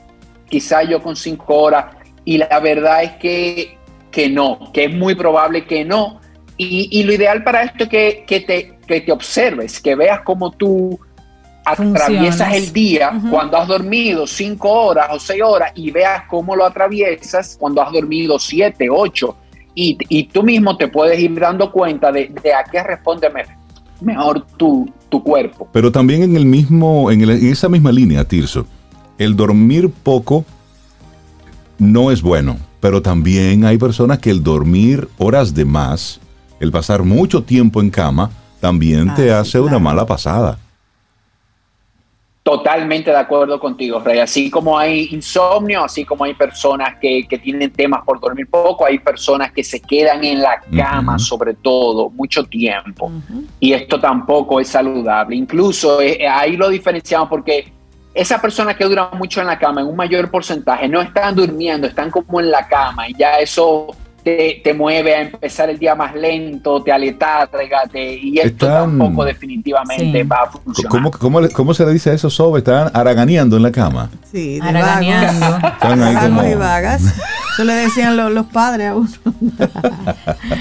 quizá yo con cinco horas, y la verdad es que, que no, que es muy probable que no. Y, lo ideal para esto es que, que, te, que te observes, que veas cómo tú atraviesas el día cuando has dormido cinco horas o seis horas y veas cómo lo atraviesas cuando has dormido siete, ocho. Y, y tú mismo te puedes ir dando cuenta de, de a qué responde mejor tu, tu cuerpo. Pero también en el mismo, en, esa misma línea, Tirso, el dormir poco no es bueno, pero también hay personas que el dormir horas de más, el pasar mucho tiempo en cama, también te ah, hace una mala pasada. Totalmente de acuerdo contigo, Rey. Así como hay insomnio, así como hay personas que, tienen temas por dormir poco, hay personas que se quedan en la cama, sobre todo, mucho tiempo. Y esto tampoco es saludable. Incluso eh, ahí lo diferenciamos porque esas personas que duran mucho en la cama, en un mayor porcentaje, no están durmiendo, están como en la cama y ya eso te, mueve a empezar el día más lento, te aletarga, te, y esto tampoco definitivamente va a funcionar. ¿Cómo, cómo, cómo se le dice a esos sobres? Están haraganeando en la cama. Sí, de haraganeando. Están ahí como... y vagas. Eso le decían los, los padres a uno.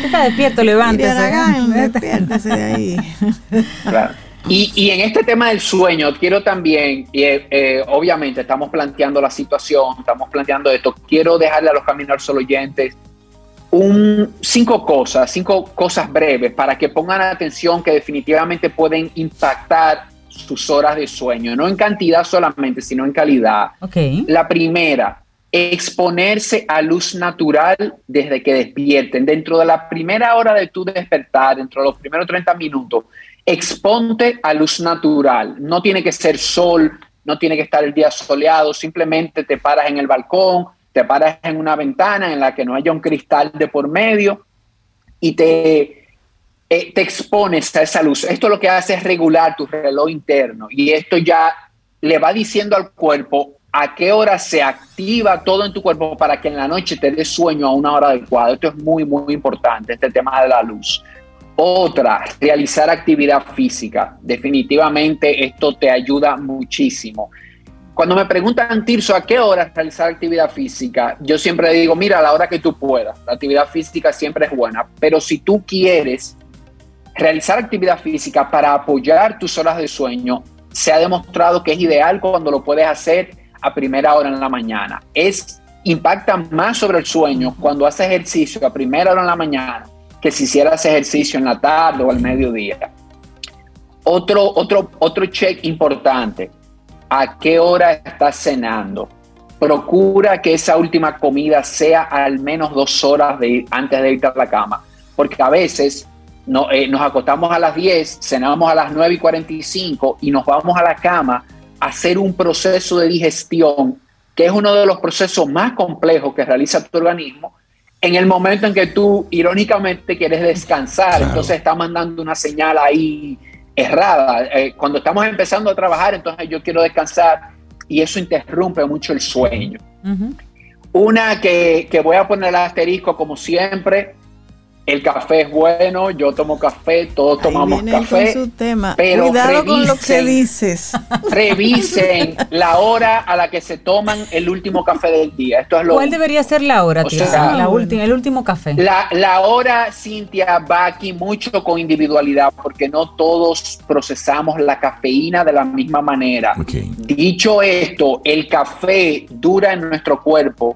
Está despierto, levántese. despiértese de ahí. Claro. Y, y, en este tema del sueño, quiero también, eh, eh, obviamente estamos planteando la situación, estamos planteando esto, quiero dejarle a los caminar solo oyentes un, cinco cosas, cinco cosas breves para que pongan atención que definitivamente pueden impactar sus horas de sueño, no en cantidad solamente, sino en calidad. Okay. La primera, exponerse a luz natural desde que despierten. Dentro de la primera hora de tu despertar, dentro de los primeros 30 minutos, exponte a luz natural. No tiene que ser sol, no tiene que estar el día soleado, simplemente te paras en el balcón, te paras en una ventana en la que no haya un cristal de por medio y te, eh, te expones a esa luz. Esto lo que hace es regular tu reloj interno y esto ya le va diciendo al cuerpo a qué hora se activa todo en tu cuerpo para que en la noche te dé sueño a una hora adecuada. Esto es muy, muy importante, este tema de la luz. Otra, realizar actividad física. Definitivamente esto te ayuda muchísimo. Cuando me preguntan, Tirso, ¿a qué hora realizar actividad física? Yo siempre digo, mira, a la hora que tú puedas. La actividad física siempre es buena, pero si tú quieres realizar actividad física para apoyar tus horas de sueño, se ha demostrado que es ideal cuando lo puedes hacer a primera hora en la mañana. Es impacta más sobre el sueño cuando haces ejercicio a primera hora en la mañana que si hicieras ejercicio en la tarde o al mediodía. Otro, otro, otro check importante a qué hora estás cenando. Procura que esa última comida sea al menos dos horas de, antes de irte a la cama, porque a veces no, eh, nos acostamos a las 10, cenamos a las 9 y 45 y nos vamos a la cama a hacer un proceso de digestión, que es uno de los procesos más complejos que realiza tu organismo, en el momento en que tú irónicamente quieres descansar, entonces está mandando una señal ahí errada. Eh, cuando estamos empezando a trabajar, entonces yo quiero descansar y eso interrumpe mucho el sueño. Una que, que, voy a poner el asterisco como siempre, el café es bueno, yo tomo café, todos tomamos café. Con su tema. Pero Cuidado con lo que dices. Revisen la hora a la que se toman el último café del día. Esto es lo ¿Cuál debería ser la hora, tío? la última, el último café. La, la, hora, Cintia, va aquí mucho con individualidad, porque no todos procesamos la cafeína de la misma manera. Dicho esto, el café dura en nuestro cuerpo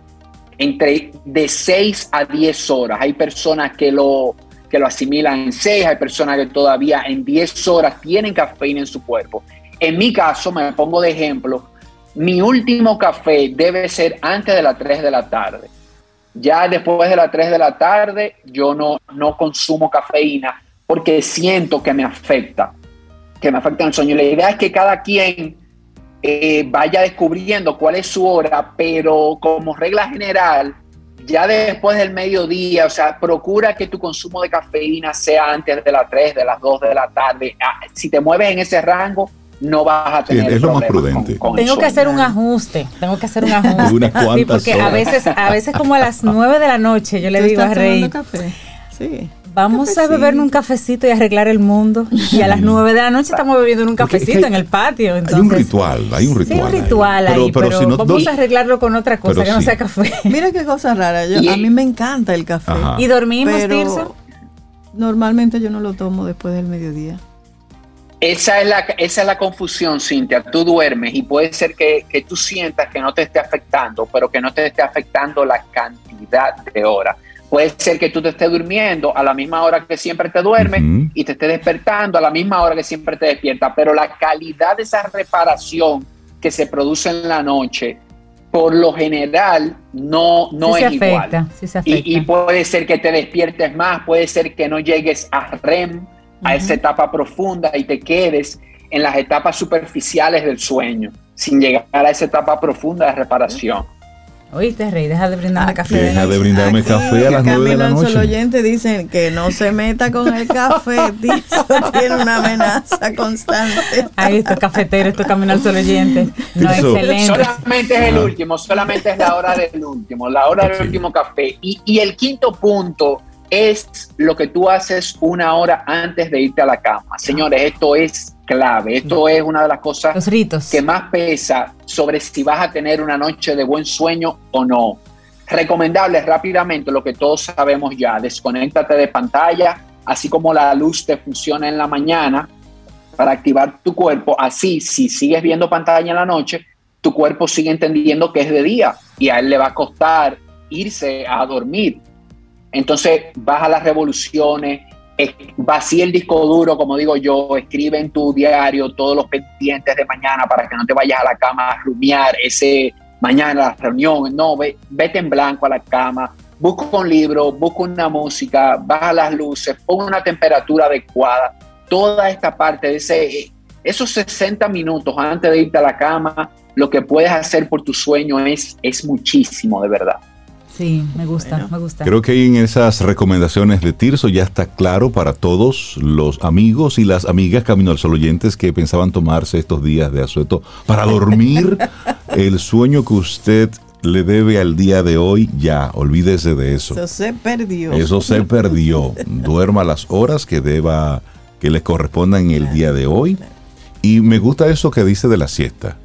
entre de 6 a 10 horas. Hay personas que lo, que lo asimilan en 6, hay personas que todavía en 10 horas tienen cafeína en su cuerpo. En mi caso, me pongo de ejemplo, mi último café debe ser antes de las 3 de la tarde. Ya después de las 3 de la tarde yo no, no consumo cafeína porque siento que me afecta, que me afecta el sueño. La idea es que cada quien eh, vaya descubriendo cuál es su hora, pero como regla general, ya después del mediodía, o sea, procura que tu consumo de cafeína sea antes de las 3, de las 2 de la tarde. Ah, si te mueves en ese rango, no vas a tener es lo más prudente. tengo que hacer un ajuste, tengo que hacer un ajuste. sí, porque a veces, a veces como a las 9 de la noche yo le digo a Rey, café? Sí. Vamos a beber un cafecito y arreglar el mundo. Y a las nueve de la noche estamos bebiendo en un cafecito en el patio. hay un ritual, hay un ritual. Sí, un ritual ahí, pero, vamos a arreglarlo con otra cosa que no sea café. Mira qué cosa rara. a mí me encanta el café. ¿Y dormimos, Tirso? Normalmente yo no lo tomo después del mediodía. Esa es, la, esa es la confusión, Cintia. Tú duermes y puede ser que, que tú sientas que no te esté afectando, pero que no te esté afectando la cantidad de horas. Puede ser que tú te estés durmiendo a la misma hora que siempre te duermes y te estés despertando a la misma hora que siempre te despiertas, pero la calidad de esa reparación que se produce en la noche, por lo general, no, no es igual. y, puede ser que te despiertes más, puede ser que no llegues a REM, a esa etapa profunda y te quedes en las etapas superficiales del sueño, sin llegar a esa etapa profunda de reparación. Oíste, Rey, deja de brindarme café. Deja de brindarme café a las nueve de la noche. Los oyentes dicen que no se meta con el café, tiene una amenaza constante. Ahí está, cafetero, esto camino al solo oyente. No, excelente. Solamente es el último, solamente es la hora del último, la hora del último café. Y, y el quinto punto es lo que tú haces una hora antes de irte a la cama. Señores, esto es clave. Esto es una de las cosas que más pesa sobre si vas a tener una noche de buen sueño o no. Recomendable rápidamente lo que todos sabemos ya, desconéctate de pantalla, así como la luz te funciona en la mañana para activar tu cuerpo. Así, si sigues viendo pantalla en la noche, tu cuerpo sigue entendiendo que es de día y a él le va a costar irse a dormir. Entonces baja las revoluciones, vacía el disco duro, como digo yo, escribe en tu diario todos los pendientes de mañana para que no te vayas a la cama a rumiar ese mañana la reunión, no, vete en blanco a la cama, busca un libro, busca una música, baja las luces, pon una temperatura adecuada, toda esta parte de ese, esos 60 minutos antes de irte a la cama lo que puedes hacer por tu sueño es, es muchísimo, de verdad. Sí, me gusta, me gusta. Creo que en esas recomendaciones de Tirso ya está claro para todos los amigos y las amigas Camino al Sol oyentes que pensaban tomarse estos días de asueto para dormir el sueño que usted le debe al día de hoy, ya, olvídese de eso. Eso se perdió. Eso se perdió. Duerma las horas que deba, que le correspondan en el día de hoy. Y me gusta eso que dice de la siesta.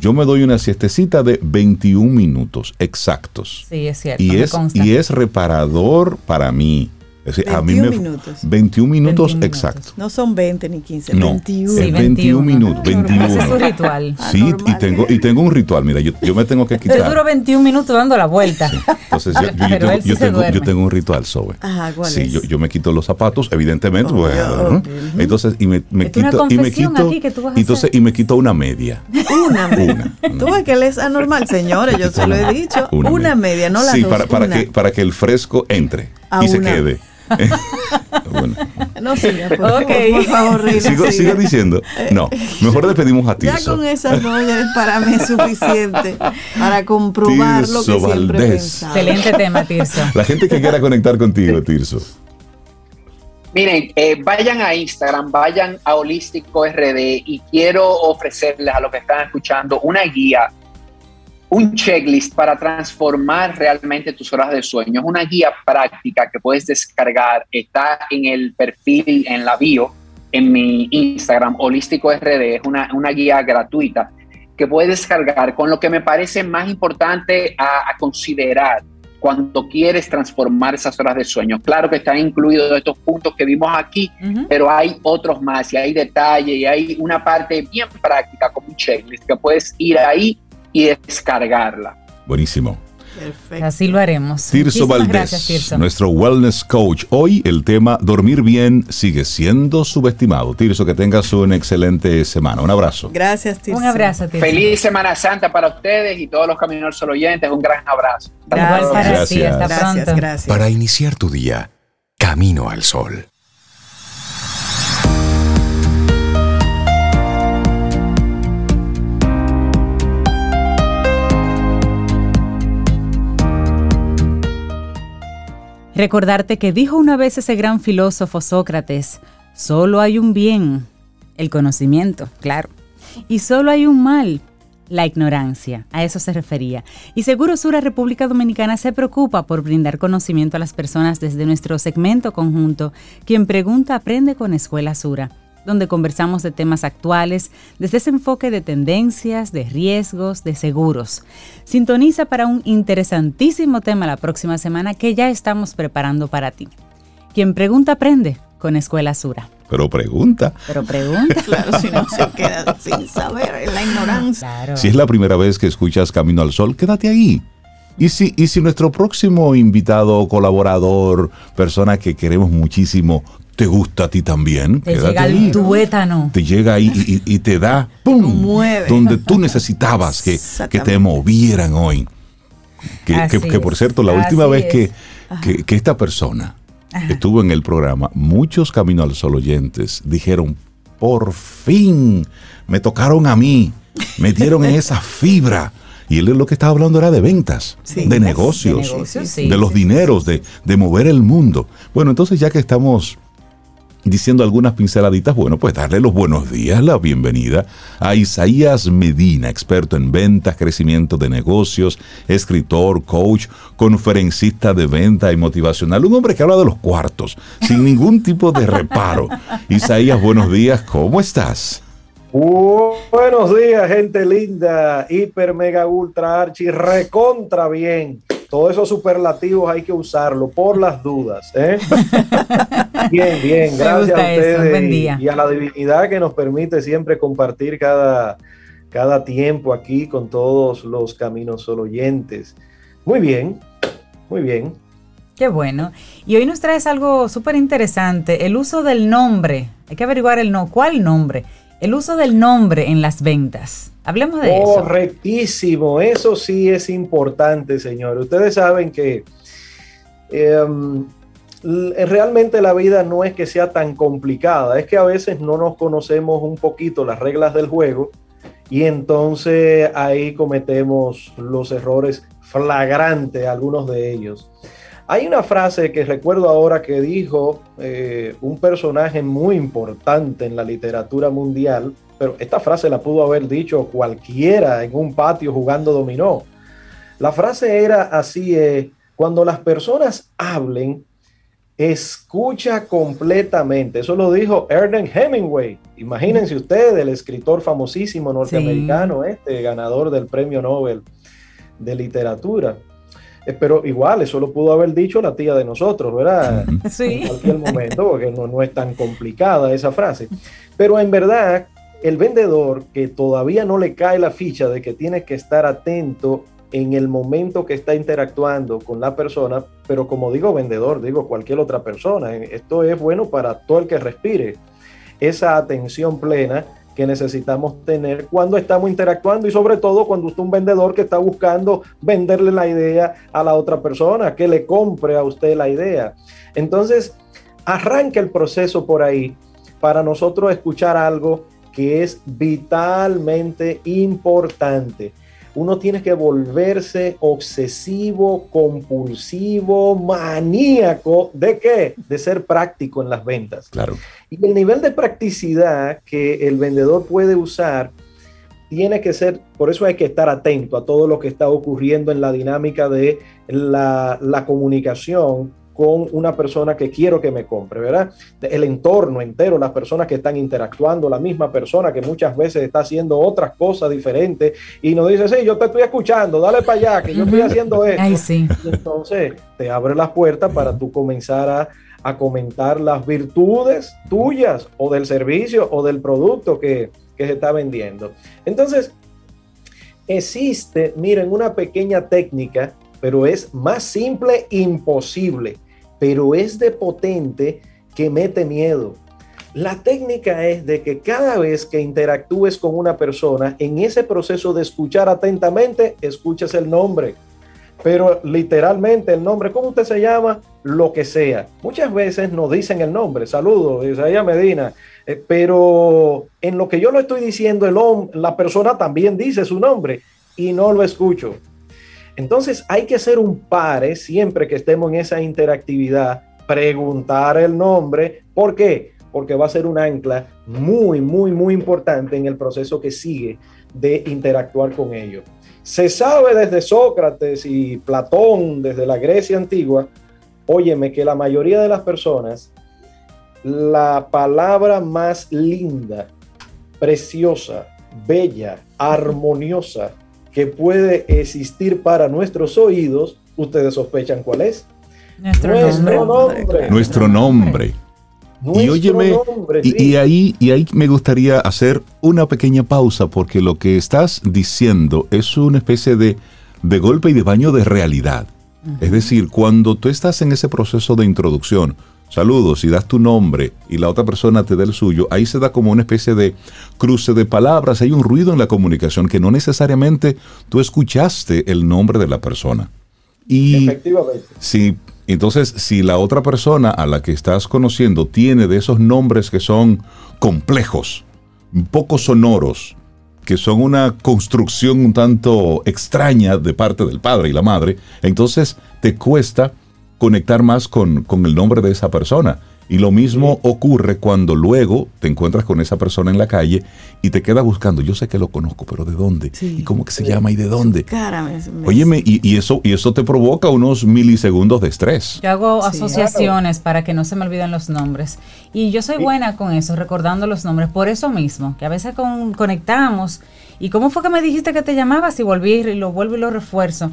Yo me doy una siestecita de 21 minutos exactos. Sí, es cierto. Y, es, y es reparador para mí. Es decir, 21 a mí me, minutos. 21 minutos exactos. No son 20 ni 15, no, 21. Sí, 21, minutos, 21. Ese es su ritual. Sí, y tengo, y tengo un ritual. Mira, yo, yo me tengo que quitar. Yo duro 21 minutos dando la vuelta. Sí. Entonces, yo, yo, yo, tengo, yo, tengo, yo, tengo, un ritual, Sobe. Ajá, ¿cuál sí, es? Yo, yo me quito los zapatos, evidentemente. Oh, bueno, ¿no? Entonces, y me, me quito. Y me quito. Entonces, y me quito una media. Una media. Tú ves que él es anormal, señores. Yo se lo he dicho. Una, una media, no la sí, dos. para, para, que, para que el fresco entre A y se quede. bueno. No siga, por, Ok. por favor, Reina, Sigo, siga. sigo diciendo. No, mejor le pedimos a Ya Tirso. con esas ya es para mí suficiente para comprobar lo que Tirso siempre he Valdés. pensado. Excelente tema, Tirso. La gente que quiera conectar contigo, Tirso. Miren, eh, vayan a Instagram, vayan a Holístico RD y quiero ofrecerles a los que están escuchando una guía, un checklist para transformar realmente tus horas de sueño. Es una guía práctica que puedes descargar, está en el perfil, en la bio, en mi Instagram, Holístico RD, es una, una guía gratuita que puedes descargar con lo que me parece más importante a, a considerar cuando quieres transformar esas horas de sueño. Claro que están incluidos estos puntos que vimos aquí, Uh -huh. pero hay otros más y hay detalles y hay una parte bien práctica como un checklist que puedes ir ahí y descargarla. Buenísimo. Perfecto. Así lo haremos. Tirso Muchísimas Valdés, gracias, Tirso. nuestro wellness coach. Hoy el tema dormir bien sigue siendo subestimado. Tirso, que tengas una excelente semana. Un abrazo. Gracias, Tirso. Un abrazo, Tirso. Feliz Semana Santa para ustedes y todos los Caminos Sol oyentes. Un gran abrazo. Gracias. Gracias, pronto. gracias. Para iniciar tu día, camino al sol. Recordarte que dijo una vez ese gran filósofo Sócrates, solo hay un bien, el conocimiento, claro, y solo hay un mal, la ignorancia, a eso se refería. Y Seguro Sura República Dominicana se preocupa por brindar conocimiento a las personas desde nuestro segmento conjunto, quien pregunta aprende con Escuela Sura donde conversamos de temas actuales desde ese enfoque de tendencias, de riesgos, de seguros. Sintoniza para un interesantísimo tema la próxima semana que ya estamos preparando para ti. Quien pregunta aprende con Escuela Sura. Pero pregunta. Pero pregunta. Claro, si no se queda sin saber, en la ignorancia. Claro. Si es la primera vez que escuchas Camino al Sol, quédate ahí. Y si, y si nuestro próximo invitado, colaborador, persona que queremos muchísimo, te gusta a ti también, Te quédate llega ahí. tuétano. Te llega ahí y, y- y te da, ¡pum! mueve. Donde tú necesitabas que, que te movieran hoy. Que, que- que, por cierto, la así última vez es. que, que esta persona estuvo en el programa, muchos Camino al Sol oyentes dijeron, por fin, me tocaron a mí, me dieron en esa fibra. Y él lo que estaba hablando era de ventas, Sí. de negocios, De negocios, sí, de los dineros, de, de mover el mundo. Bueno, entonces ya que estamos diciendo algunas pinceladitas, bueno, pues darle los buenos días, la bienvenida a Isaías Medina, experto en ventas, crecimiento de negocios, escritor, coach, conferencista de venta y motivacional, un hombre que habla de los cuartos, sin ningún tipo de reparo. Isaías, buenos días, ¿cómo estás? Buenos días, gente linda, hiper, mega, ultra, archi, recontra bien. Todos esos superlativos hay que usarlo por las dudas. ¿eh? Bien, bien, gracias a ustedes buen y- y a la divinidad que nos permite siempre compartir cada, cada tiempo aquí con todos los caminos solo oyentes. Muy bien, muy bien. Qué bueno. Y hoy nos traes algo súper interesante, el uso del nombre. Hay que averiguar el no, ¿cuál nombre? El uso del nombre en las ventas. Hablemos de eso. Correctísimo, eso sí es importante, señor. Ustedes saben que em, realmente la vida no es que sea tan complicada, es que a veces no nos conocemos un poquito las reglas del juego y entonces ahí cometemos los errores flagrantes, algunos de ellos. Hay una frase que recuerdo ahora que dijo eh, un personaje muy importante en la literatura mundial, pero esta frase la pudo haber dicho cualquiera en un patio jugando dominó. La frase era así, eh, cuando las personas hablen, escucha completamente. Eso lo dijo Ernest Hemingway. Imagínense ustedes, el escritor famosísimo norteamericano, este ganador del premio Nobel de literatura. Eh, pero igual, eso lo pudo haber dicho la tía de nosotros, ¿verdad? Sí. En cualquier momento, porque no, no es tan complicada esa frase. Pero en verdad, el vendedor que todavía no le cae la ficha de que tiene que estar atento en el momento que está interactuando con la persona, pero como digo vendedor, digo cualquier otra persona, esto es bueno para todo el que respire, esa atención plena que necesitamos tener cuando estamos interactuando y sobre todo cuando usted es un vendedor que está buscando venderle la idea a la otra persona, que le compre a usted la idea. Entonces, arranca el proceso por ahí para nosotros escuchar algo que es vitalmente importante uno tiene que volverse obsesivo, compulsivo, maníaco. ¿De qué? De ser práctico en las ventas. Claro. Y el nivel de practicidad que el vendedor puede usar tiene que ser, por eso hay que estar atento a todo lo que está ocurriendo en la dinámica de la, la comunicación con una persona que quiero que me compre, ¿verdad? El entorno entero, las personas que están interactuando, la misma persona que muchas veces está haciendo otras cosas diferentes y nos dice, sí, yo te estoy escuchando, dale para allá, que yo estoy haciendo esto. Ay, sí. entonces te abre las puertas para tú comenzar a, a, comentar las virtudes tuyas o del servicio o del producto que, que se está vendiendo. Entonces, existe, miren, una pequeña técnica pero es más simple imposible pero es de potente que mete miedo. La técnica es de que cada vez que interactúes con una persona, en ese proceso de escuchar atentamente, escuches el nombre. Pero literalmente el nombre, ¿cómo usted se llama? Lo que sea. Muchas veces nos dicen el nombre, saludos, Isaías Medina, eh, pero en lo que yo lo estoy diciendo, el la persona también dice su nombre y no lo escucho. Entonces hay que ser un pare siempre que estemos en esa interactividad, preguntar el nombre. ¿Por qué? Porque va a ser un ancla muy, muy, muy importante en el proceso que sigue de interactuar con ellos. Se sabe desde Sócrates y Platón, desde la Grecia antigua, óyeme que la mayoría de las personas, la palabra más linda, preciosa, bella, armoniosa, que puede existir para nuestros oídos, ustedes sospechan cuál es. Nuestro, Nuestro nombre. nombre. Nuestro nombre. Y óyeme, nombre, y, sí. y ahí, y ahí me gustaría hacer una pequeña pausa porque lo que estás diciendo es una especie de, de golpe y de baño de realidad. Es decir, cuando tú estás en ese proceso de introducción, saludos y das tu nombre y la otra persona te da el suyo, ahí se da como una especie de cruce de palabras, hay un ruido en la comunicación que no necesariamente tú escuchaste el nombre de la persona. Y Efectivamente. si entonces si la otra persona a la que estás conociendo tiene de esos nombres que son complejos, poco sonoros, que son una construcción un tanto extraña de parte del padre y la madre, entonces te cuesta conectar más con, con el nombre de esa persona. Y lo mismo ocurre cuando luego te encuentras con esa persona en la calle y te quedas buscando. Yo sé que lo conozco, pero ¿de dónde? Sí. ¿Y cómo que se llama y de dónde? Cara, me- me- Óyeme, y, y eso, y eso te provoca unos milisegundos de estrés. Yo hago Sí. asociaciones para que no se me olviden los nombres. Y yo soy buena con eso, recordando los nombres. Por eso mismo, que a veces con- conectamos. ¿Y cómo fue que me dijiste que te llamabas? Y volví y lo vuelvo y lo refuerzo.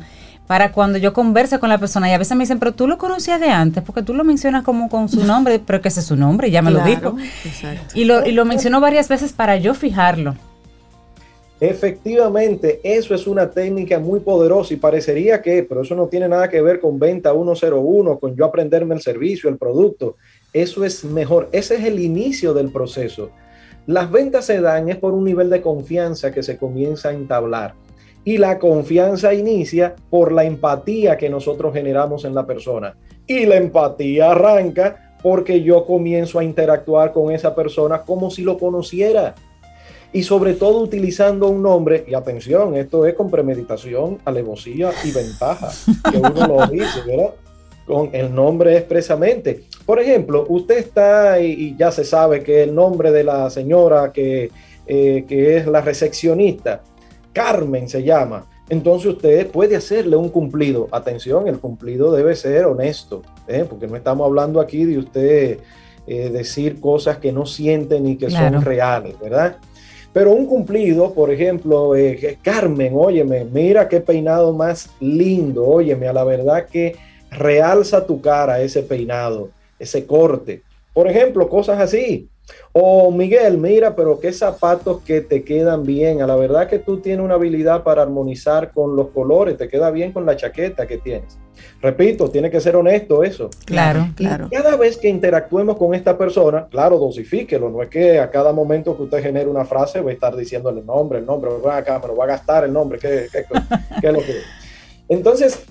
Para cuando yo converse con la persona. Y a veces me dicen, pero tú lo conocías de antes, porque tú lo mencionas como con su nombre, pero que ese es su nombre, ya me Claro, lo dijo. Exacto. Y lo, y lo menciono varias veces para yo fijarlo. Efectivamente, eso es una técnica muy poderosa y parecería que, pero eso no tiene nada que ver con venta 101, con yo aprenderme el servicio, el producto. Eso es mejor, ese es el inicio del proceso. Las ventas se dan es por un nivel de confianza que se comienza a entablar. Y la confianza inicia por la empatía que nosotros generamos en la persona. Y la empatía arranca porque yo comienzo a interactuar con esa persona como si lo conociera. y sobre todo utilizando un nombre, y atención, esto es con premeditación, alevosía y ventaja, que uno lo dice, ¿verdad? Con el nombre expresamente. Por ejemplo, usted está y, ya se sabe que el nombre de la señora que, eh, que es la recepcionista, Carmen se llama. Entonces usted puede hacerle un cumplido. Atención, el cumplido debe ser honesto, ¿eh? porque no estamos hablando aquí de usted eh, decir cosas que no sienten y que son reales, ¿verdad? Pero un cumplido, por ejemplo, eh, Carmen, óyeme, mira qué peinado más lindo, óyeme, a la verdad que realza tu cara ese peinado, ese corte. Por ejemplo, cosas así. O Miguel, mira, pero qué zapatos que te quedan bien. A la verdad que tú tienes una habilidad para armonizar con los colores, te queda bien con la chaqueta que tienes. Repito, tiene que ser honesto eso. Claro, claro. cada vez que interactuemos con esta persona, claro, dosifíquelo. No es que a cada momento que usted genere una frase va a estar diciéndole el nombre, el nombre, va acá, pero va a gastar el nombre. ¿Qué, qué, qué es lo que Entonces,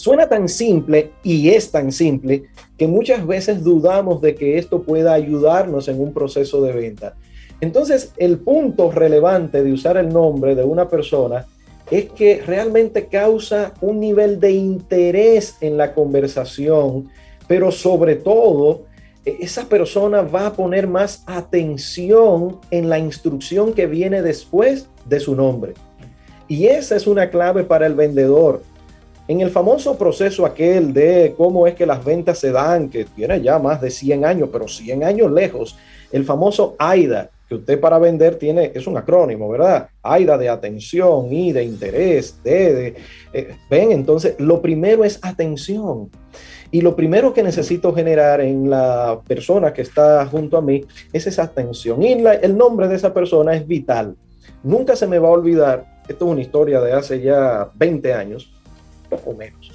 Suena tan simple y es tan simple que muchas veces dudamos de que esto pueda ayudarnos en un proceso de venta. Entonces, el punto relevante de usar el nombre de una persona es que realmente causa un nivel de interés en la conversación, pero sobre todo, e-, esa persona va a poner más atención en la instrucción que viene después de su nombre. Y esa es una clave para el vendedor. En el famoso proceso aquel de cómo es que las ventas se dan, que tiene ya más de 100 años, pero 100 años lejos, el famoso AIDA, que usted para vender tiene, es un acrónimo, ¿verdad? AIDA de atención, I de interés, D de... Eh, ven, entonces, lo primero es atención. Y lo primero que necesito generar en la persona que está junto a mí es esa atención. Y el nombre de esa persona es vital. Nunca se me va a olvidar, esto es una historia de hace ya 20 años, poco menos.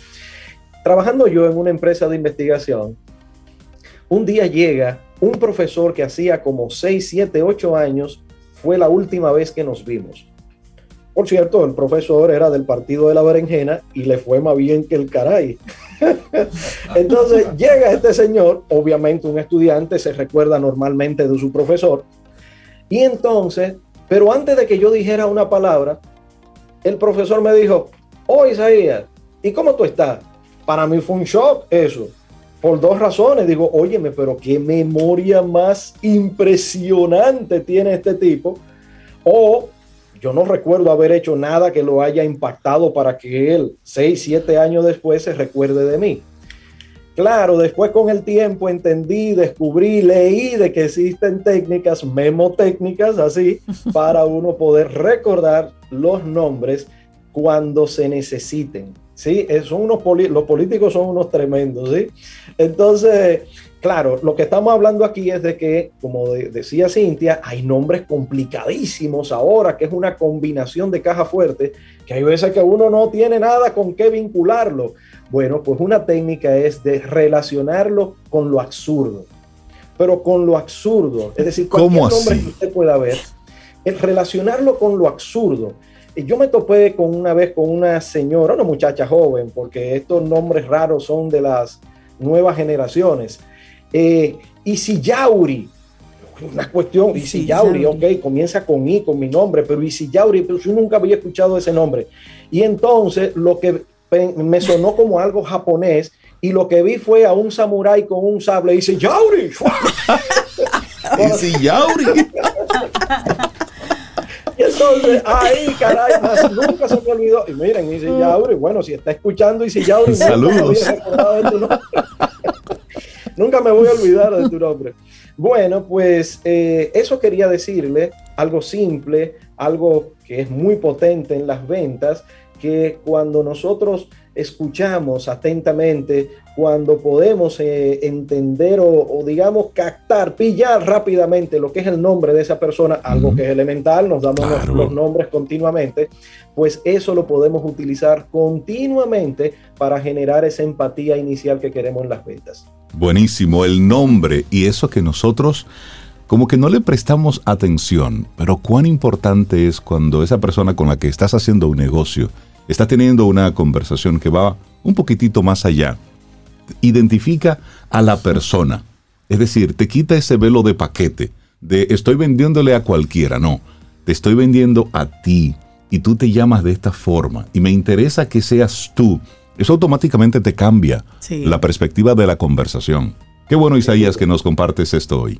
Trabajando yo en una empresa de investigación, un día llega un profesor que hacía como 6, 7, 8 años, fue la última vez que nos vimos. Por cierto, el profesor era del partido de la berenjena y le fue más bien que el caray. Entonces llega este señor, obviamente un estudiante se recuerda normalmente de su profesor, y entonces, pero antes de que yo dijera una palabra, el profesor me dijo, oh Isaías, ¿Y cómo tú estás? Para mí fue un shock eso. Por dos razones. Digo, óyeme, pero qué memoria más impresionante tiene este tipo. O yo no recuerdo haber hecho nada que lo haya impactado para que él, seis, siete años después, se recuerde de mí. Claro, después con el tiempo entendí, descubrí, leí de que existen técnicas, memotécnicas, así, para uno poder recordar los nombres cuando se necesiten. ¿sí? Eh, son unos los políticos son unos tremendos, ¿sí? Entonces, claro, lo que estamos hablando aquí es de que, como decía Cintia, hay nombres complicadísimos ahora, que es una combinación de caja fuerte, que hay veces que uno no tiene nada con qué vincularlo. Bueno, pues una técnica es de relacionarlo con lo absurdo, pero con lo absurdo, es decir, cualquier nombre que usted pueda ver, es relacionarlo con lo absurdo yo me topé con una vez con una señora, una muchacha joven, porque estos nombres raros son de las nuevas generaciones. Eh, Yauri, una cuestión, Isi Yauri, ok, comienza con I, con mi nombre, pero Isi Yauri, pero yo nunca había escuchado ese nombre. Y entonces lo que me sonó como algo japonés y lo que vi fue a un samurái con un sable y dice Yauri. Isi Yauri. Y entonces, ahí, caray, nunca se me olvidó. Y miren, dice Yauri, bueno, si está escuchando, dice Yauri, saludos. nunca me voy a olvidar de tu nombre. Bueno, pues eh, eso quería decirle, algo simple, algo que es muy potente en las ventas, que cuando nosotros escuchamos atentamente, cuando podemos eh, entender o, digamos captar, pillar rápidamente lo que es el nombre de esa persona, algo que es elemental, nos damos los, nombres continuamente, pues eso lo podemos utilizar continuamente para generar esa empatía inicial que queremos en las ventas. Buenísimo, el nombre y eso que nosotros como que no le prestamos atención, pero cuán importante es cuando esa persona con la que estás haciendo un negocio, está teniendo una conversación que va un poquitito más allá. Identifica a la persona. Es decir, te quita ese velo de paquete. de estoy vendiéndole a cualquiera, no, te estoy vendiendo a ti y tú te llamas de esta forma y me interesa que seas tú. Eso automáticamente te cambia Sí. la perspectiva de la conversación. Qué bueno, Isaías, que nos compartes esto hoy.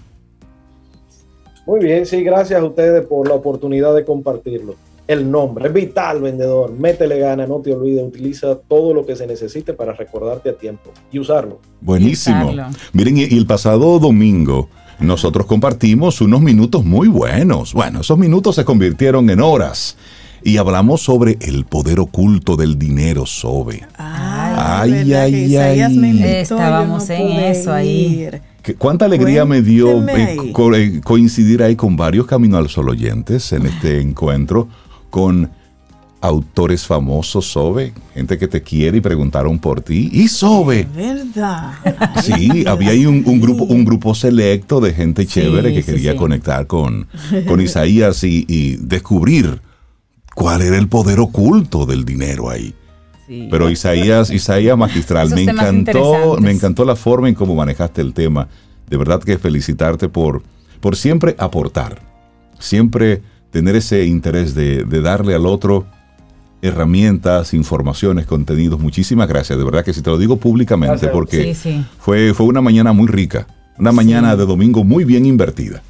Muy bien, sí, gracias a ustedes por la oportunidad de compartirlo. El nombre, es vital, vendedor. Métele gana, no te olvides, utiliza todo lo que se necesite para recordarte a tiempo y usarlo. Buenísimo. Usarlo. Miren, y el pasado domingo nosotros compartimos unos minutos muy buenos. Bueno, esos minutos se convirtieron en horas. Y hablamos sobre el poder oculto del dinero, Sobe. Ay, Ay, ¿verdad ay, ay. me invitó, Estábamos no en eso ahí. ¿Cuánta alegría me dio Cuénteme eh, co- eh, coincidir ahí con varios Camino al Sol oyentes en este encuentro con autores famosos, Sobe, gente que te quiere y preguntaron por ti. Y Sobe, ¿Verdad? Sí, había ahí un, un grupo, un grupo selecto de gente chévere que quería sí. conectar con, con Isaías y, y descubrir cuál era el poder oculto del dinero ahí. Sí. Pero Isaías, Isaías magistral, Esos me encantó, me encantó la forma en cómo manejaste el tema. De verdad que felicitarte por, por siempre aportar, siempre tener ese interés de, de darle al otro herramientas, informaciones, contenidos. Muchísimas gracias, de verdad que si te lo digo públicamente Gracias. porque Sí, sí. fue, fue una mañana muy rica, una mañana de domingo muy bien invertida.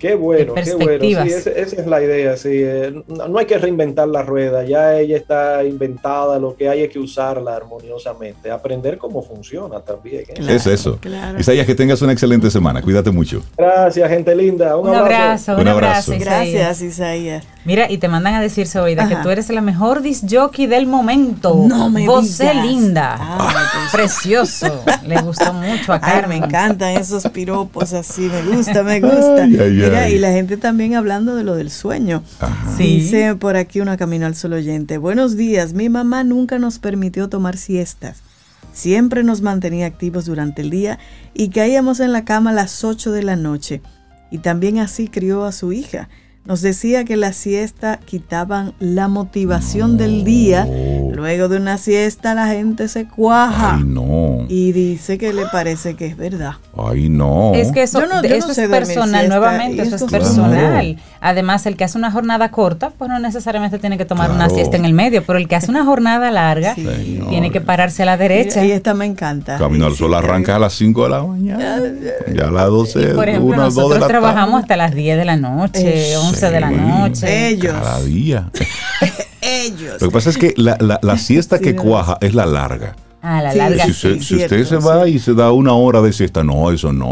Qué bueno, qué bueno. Sí, esa, esa es la idea. Sí. eh, No, no hay que reinventar la rueda, ya ella está inventada, lo que hay es que usarla armoniosamente, aprender cómo funciona también. ¿eh? Claro, es eso. claro. Isaías, que tengas una excelente semana. Cuídate mucho. Gracias, gente linda. Un, Un abrazo, Un un abrazo. abrazo. Isaías. Gracias, Isaías. Mira, y te mandan a decir, Zoida, que Ajá. tú eres la mejor disc jockey del momento. No me digas. linda. Pues. Precioso. Le gustó mucho a Ay, Carmen. me encantan esos piropos así, me gusta, me gusta. Ay, ay, Mira, ay. y la gente también hablando de lo del sueño. Sí. Dice por aquí una camino al sol oyente. Buenos días, mi mamá nunca nos permitió tomar siestas. Siempre nos mantenía activos durante el día y caíamos en la cama a las 8 de la noche. Y también así crió a su hija. Nos decía que la siesta quitaban la motivación del día. Luego de una siesta la gente se cuaja. Ay, no. Y dice que le parece que es verdad. Ay, no. Es que eso, Yo no- yo eso no es sé personal, nuevamente, eso es personal. Además, el que hace una jornada corta, pues no necesariamente tiene que tomar una siesta en el medio, pero el que hace una jornada larga, Sí. tiene que pararse a la derecha. Y, y esta me encanta. Camino al Sol arranca a las 5 de la mañana. Ya a las 12, Por ejemplo, 1, 2 de nosotros la trabajamos tarde. hasta las 10 de la noche. 11 de la noche. Ellos. Cada día. Ellos. Lo que pasa es que la, la- la siesta Sí, que cuaja es la larga. A la Sí, larga. Si, si usted se va y se da una hora de siesta, no, eso no.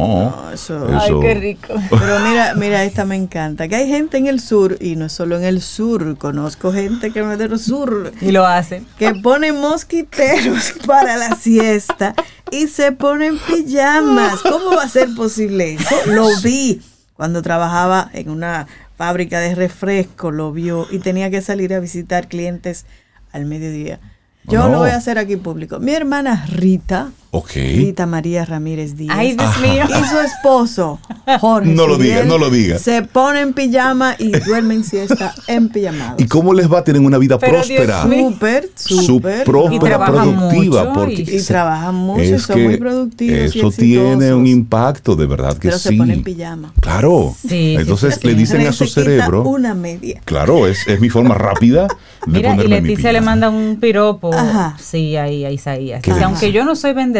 No, eso- Ay, Eso- qué rico. Pero mira, mira, esta me encanta. Que hay gente en el sur, y no es solo en el sur, conozco gente que no es del sur, Y lo hace. que ponen mosquiteros para la siesta y se ponen pijamas. ¿Cómo va a ser posible eso? Lo vi cuando trabajaba en una fábrica de refresco, lo vio y tenía que salir a visitar clientes al mediodía. Yo No. lo voy a hacer aquí público. Mi hermana Rita, Ok. Rita María Ramírez Díaz. Ay, Dios mío. y su esposo, Jorge. No lo diga, no lo diga. Se ponen pijama y duermen siesta en pijama. ¿Y cómo les va? Tienen una vida Pero, próspera. Súper, súper. próspera, Y productiva. mucho porque y- Y trabajan mucho y es son que muy productivos y Eso tiene exitosos. un impacto, de verdad que Pero sí. se ponen pijama. Claro. Sí, Entonces sí, sí, le dicen a su se cerebro. Una media. Claro, es, es mi forma rápida de Mira, y ponerme mi Leticia le manda un piropo. Ajá. Sí, ahí a Isaías. ¿Qué Dice, dice? aunque yo no soy vendedora,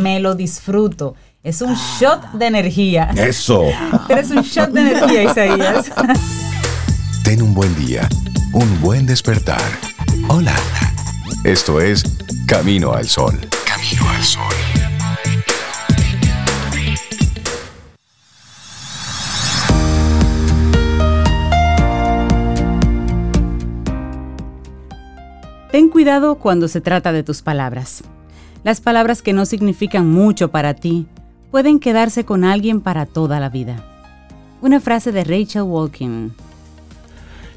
me lo disfruto. Es un shot de energía. Eso. Eres un shot de energía, Isaías. Ten un buen día, un buen despertar. Hola. Esto es Camino al Sol. Camino al Sol. Ten cuidado cuando se trata de tus palabras. Las palabras que no significan mucho para ti pueden quedarse con alguien para toda la vida. Una frase de Rachel Walking.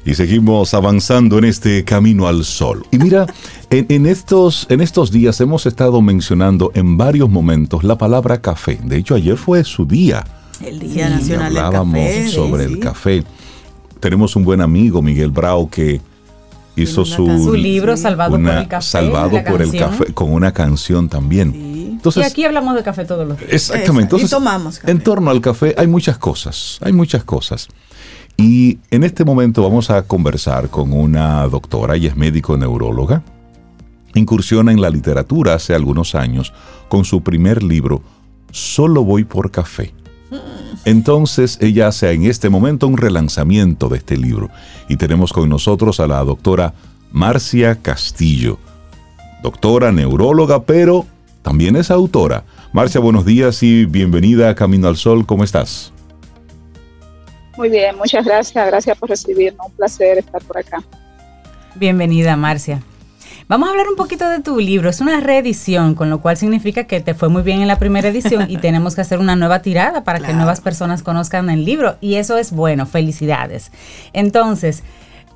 Y seguimos avanzando en este camino al sol. Y mira, en, en estos, en estos días hemos estado mencionando en varios momentos la palabra café. De hecho, ayer fue su día. El Día Y Nacional del hablábamos Café. sí, sobre sí. el café. Tenemos un buen amigo, Miguel Brau, que hizo su, libro, Salvado por el Café. Salvado por el café, con una canción también. Sí. Entonces, y aquí hablamos de café todos los días. Exactamente. Entonces, y tomamos café. En torno al café hay muchas cosas, hay muchas cosas. Y en este momento vamos a conversar con una doctora, ella es médico neuróloga, incursiona en la literatura hace algunos años con su primer libro, Solo voy por café. Entonces ella hace en este momento un relanzamiento de este libro y tenemos con nosotros a la doctora Marcia Castillo, doctora neuróloga, pero también es autora. Marcia, buenos días y bienvenida a Camino al Sol, ¿cómo estás? Muy bien, muchas gracias, gracias por recibirnos, un placer estar por acá. Bienvenida, Marcia. Vamos a hablar un poquito de tu libro. Es una reedición, con lo cual significa que te fue muy bien en la primera edición y tenemos que hacer una nueva tirada para que nuevas personas conozcan el libro. Y eso es bueno. Felicidades. Entonces,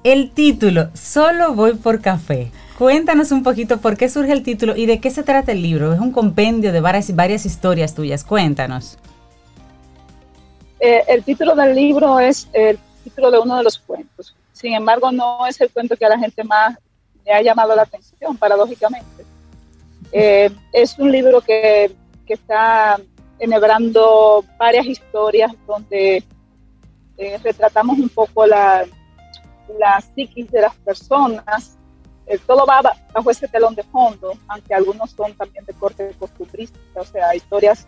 el título, Solo voy por café. Cuéntanos un poquito por qué surge el título y de qué se trata el libro. Es un compendio de varias, varias historias tuyas. Cuéntanos. Eh, el título del libro es el título de uno de los cuentos. Sin embargo, no es el cuento que a la gente más me ha llamado la atención, paradójicamente. Eh, es un libro que, que, está enhebrando varias historias donde eh, retratamos un poco la, la psiquis de las personas. Eh, todo va bajo ese telón de fondo, aunque algunos son también de corte costumbrista, o sea, historias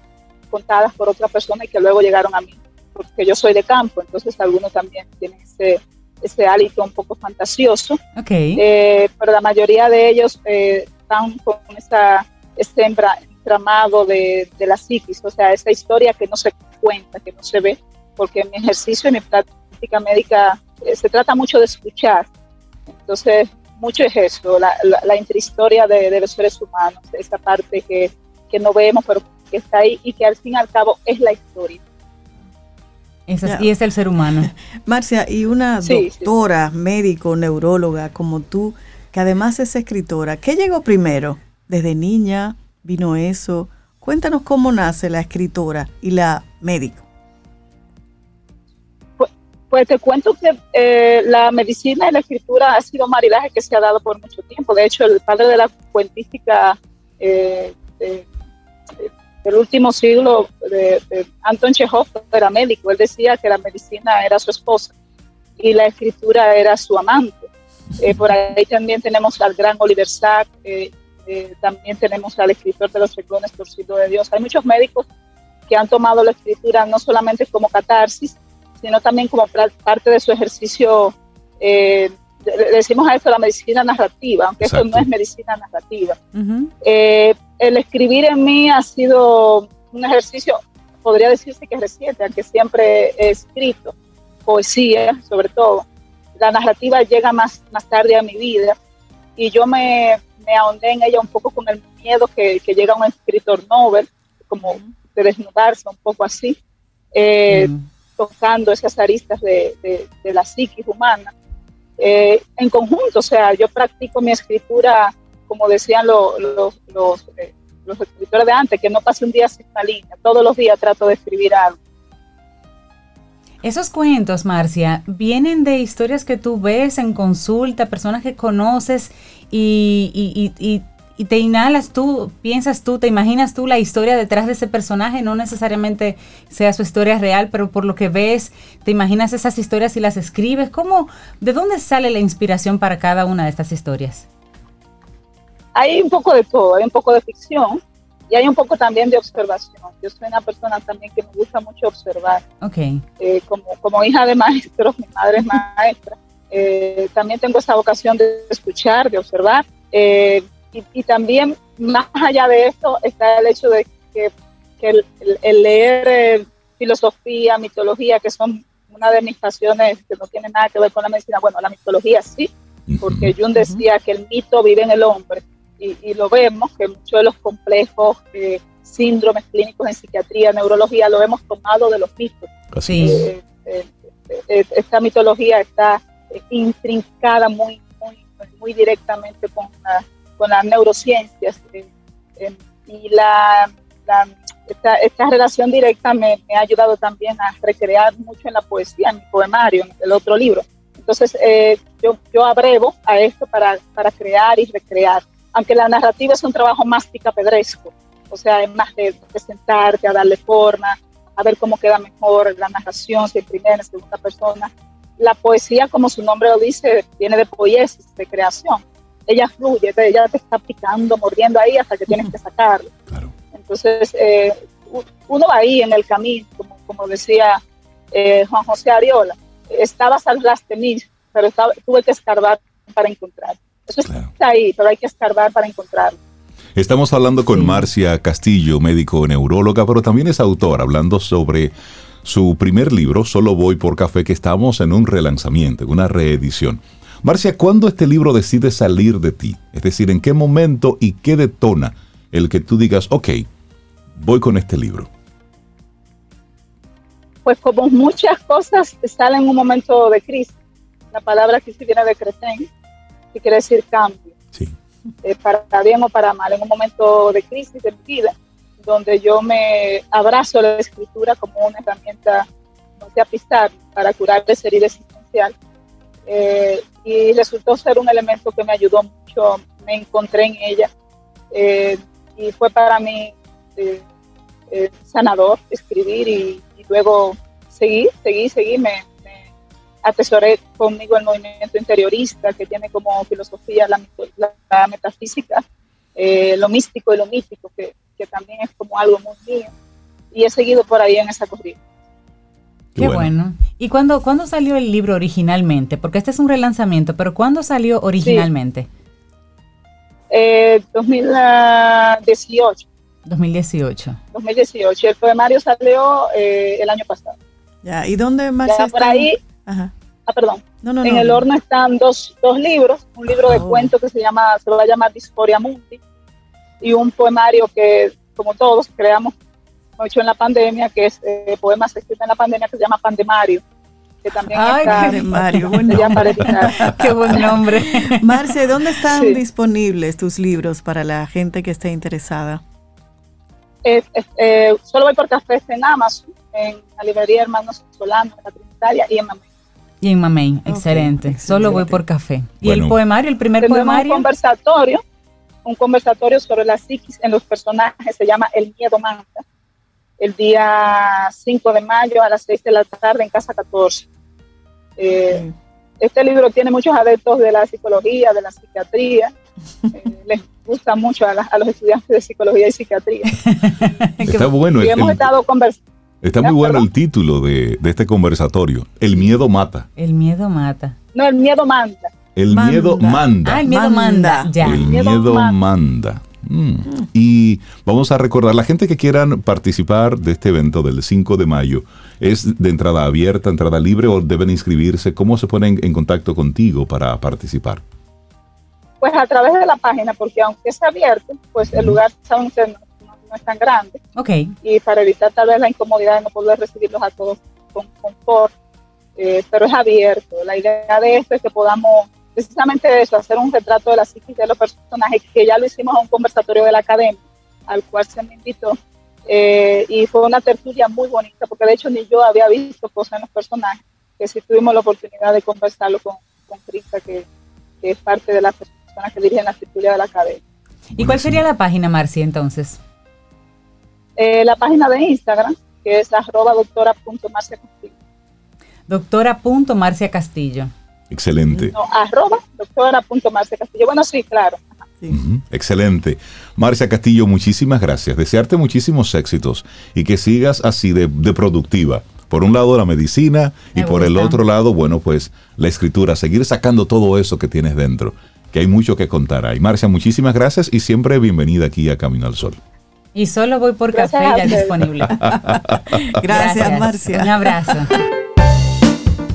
contadas por otra persona y que luego llegaron a mí, porque yo soy de campo, entonces algunos también tienen ese ese hálito un poco fantasioso. Eh, pero la mayoría de ellos eh, están con esa, ese entramado de, de, la psiquis, o sea, esa historia que no se cuenta, que no se ve, porque mi ejercicio, en mi práctica médica, eh, se trata mucho de escuchar. Entonces, mucho es eso, la, la, intrahistoria de, de, los seres humanos, esa parte que, que no vemos, pero que está ahí y que al fin y al cabo es la historia y es el ser humano. Marcia, y una doctora, médico, neuróloga como tú, que además es escritora, ¿qué llegó primero? ¿Desde niña vino eso? Cuéntanos cómo nace la escritora y la médico. Pues, pues te cuento que eh, la medicina y la escritura ha sido un maridaje que se ha dado por mucho tiempo. De hecho, el padre de la cuentística eh, el último siglo de, Anton Chekhov era médico. Él decía que la medicina era su esposa y la escritura era su amante. Eh, por ahí también tenemos al gran Oliver Sack, eh, eh, también tenemos al escritor de los reclones torcidos de Dios. Hay muchos médicos que han tomado la escritura no solamente como catarsis, sino también como parte de su ejercicio decimos a esto la medicina narrativa, aunque esto no es medicina narrativa. Eh, el escribir en mí ha sido un ejercicio, podría decirse que reciente, aunque siempre he escrito poesía, sobre todo. La narrativa llega más, más tarde a mi vida y yo me, me ahondé en ella un poco con el miedo que, que llega un escritor novel, como de desnudarse un poco así, eh, tocando esas aristas de, de, de la psiquis humana eh, en conjunto, o sea, yo practico mi escritura, como decían los, los, eh, los escritores de antes, que no pase un día sin una línea, todos los días trato de escribir algo. Esos cuentos, Marcia, vienen de historias que tú ves en consulta, personas que conoces y, y y te inhalas tú, piensas tú, te imaginas tú la historia detrás de ese personaje, no necesariamente sea su historia real, pero por lo que ves, te imaginas esas historias y las escribes. ¿Cómo, de dónde sale la inspiración para cada una de estas historias? Hay un poco de todo, hay un poco de ficción y hay un poco también de observación. Yo soy una persona también que me gusta mucho observar. Okay. Eh, como, como hija de maestros, mi madre es maestra, eh, también tengo esa vocación de escuchar, de observar. Eh, y, también, más allá de esto, está el hecho de que, el, leer eh, filosofía, mitología, que son una de mis pasiones que no tiene nada que ver con la medicina, bueno, la mitología sí, porque Jung decía que el mito vive en el hombre y, lo vemos, que muchos de los complejos eh, síndromes clínicos en psiquiatría, neurología, lo hemos tomado de los mitos. Eh, esta mitología está intrincada muy, muy, muy directamente con la con las neurociencias. Eh, eh, y la, esta, relación directa me, ha ayudado también a recrear mucho en la poesía, en mi poemario, en el otro libro. Entonces, eh, yo, yo abrevo a esto para, para crear y recrear. Aunque la narrativa es un trabajo más picapedresco, O sea, es más de, presentarte, a darle forma, a ver cómo queda mejor la narración, si en primera, en segunda persona. La poesía, como su nombre lo dice, viene de poiesis, de creación. Ella fluye, ella te está picando, mordiendo ahí hasta que tienes que sacarlo. Entonces, eh, uno va ahí en el camino, como, como decía eh, Juan José Ariola, estaba al de mí, pero tuve que escarbar para encontrar. Eso está ahí, pero hay que escarbar para encontrarlo. Estamos hablando con Marcia Castillo, médico neuróloga, pero también es autor, hablando sobre su primer libro, Solo voy por café, que estamos en un relanzamiento, una reedición. Marcia, ¿cuándo este libro decide salir de ti? Es decir, ¿en qué momento y qué detona el que tú digas, ok, voy con este libro? Pues como muchas cosas salen en un momento de crisis. La palabra crisis viene de crecer, que quiere decir cambio. Sí. Eh, para bien o para mal, en un momento de crisis de mi vida, donde yo me abrazo la escritura como una herramienta, no sé, pisar para curar esa herida existencial. Eh, y resultó ser un elemento que me ayudó mucho, me encontré en ella eh, y fue para mí eh, sanador escribir y, luego seguir, seguir, seguir, me, atesoré conmigo el movimiento interiorista que tiene como filosofía la, la metafísica, lo místico y lo mítico, que, que también es como algo muy mío. Y he seguido por ahí en esa corrida. Qué bueno. ¿Y cuándo, cuándo salió el libro originalmente? Porque este es un relanzamiento, pero ¿cuándo salió originalmente? Eh, 2018. 2018. 2018. El poemario salió eh, el año pasado. Ya, ¿y dónde más ya, Por ahí. Ajá. Ah, perdón. No, no, en el horno están dos, dos libros. Un libro de oh. cuentos que se llama, se lo va a llamar Disforia Mundi y un poemario que, como todos, creamos mucho en la pandemia, que es eh, poemas escritos en la pandemia, que se llama Pandemario. Que también Ay, Pandemario, buen Qué buen nombre. Marce, ¿dónde están disponibles tus libros para la gente que esté interesada? eh, solo voy por café en Amazon, en la librería Hermanos Solano, en la Trinitaria y en Mamey. Y en Mamey, excelente. Solo voy por café. ¿Y el poemario, el primer poemario? Un conversatorio un conversatorio sobre la psiquis en los personajes, se llama El Miedo Manta, el día 5 de mayo a las 6 de la tarde en Casa 14. Eh, este libro tiene muchos adeptos de la psicología, de la psiquiatría. Eh, les gusta mucho a, los estudiantes de psicología y psiquiatría. Está bueno. Y hemos estado conversando. Está muy bueno el título de, de, este conversatorio. El miedo mata. El miedo mata. No, el miedo manda. El miedo manda. Ah, el miedo manda. Ya. El miedo, manda. Mm. Y vamos a recordar, la gente que quieran participar de este evento del 5 de mayo, ¿es de entrada abierta, entrada libre o deben inscribirse? ¿Cómo se ponen en contacto contigo para participar? Pues a través de la página, porque aunque es abierto, pues el lugar no, es tan grande. Ok. Y para evitar tal vez la incomodidad de no poder recibirlos a todos con confort, eh, pero es abierto. La idea de esto es que podamos precisamente eso, hacer un retrato de la psiquis de los personajes, que ya lo hicimos a un conversatorio de la academia, al cual se me invitó, eh, y fue una tertulia muy bonita, porque de hecho ni yo había visto cosas en los personajes, que sí tuvimos la oportunidad de conversarlo con, con Krista, que, es parte de las personas que dirigen la tertulia de la academia. ¿Y cuál sería la página, Marcia, entonces? Eh, la página de Instagram, que es arroba doctora.marciacastillo. Doctora.marcia Castillo. Excelente. No, arroba doctora.marcia Castillo. Bueno, sí, claro. Excelente. Marcia Castillo, muchísimas gracias. Desearte muchísimos éxitos y que sigas así de, productiva. Por un lado la medicina y por el otro lado, bueno, pues la escritura, seguir sacando todo eso que tienes dentro, que hay mucho que contar ahí. Marcia, muchísimas gracias y siempre bienvenida aquí a Camino al Sol. Y solo voy por café ya disponible. gracias, gracias, Marcia. Un abrazo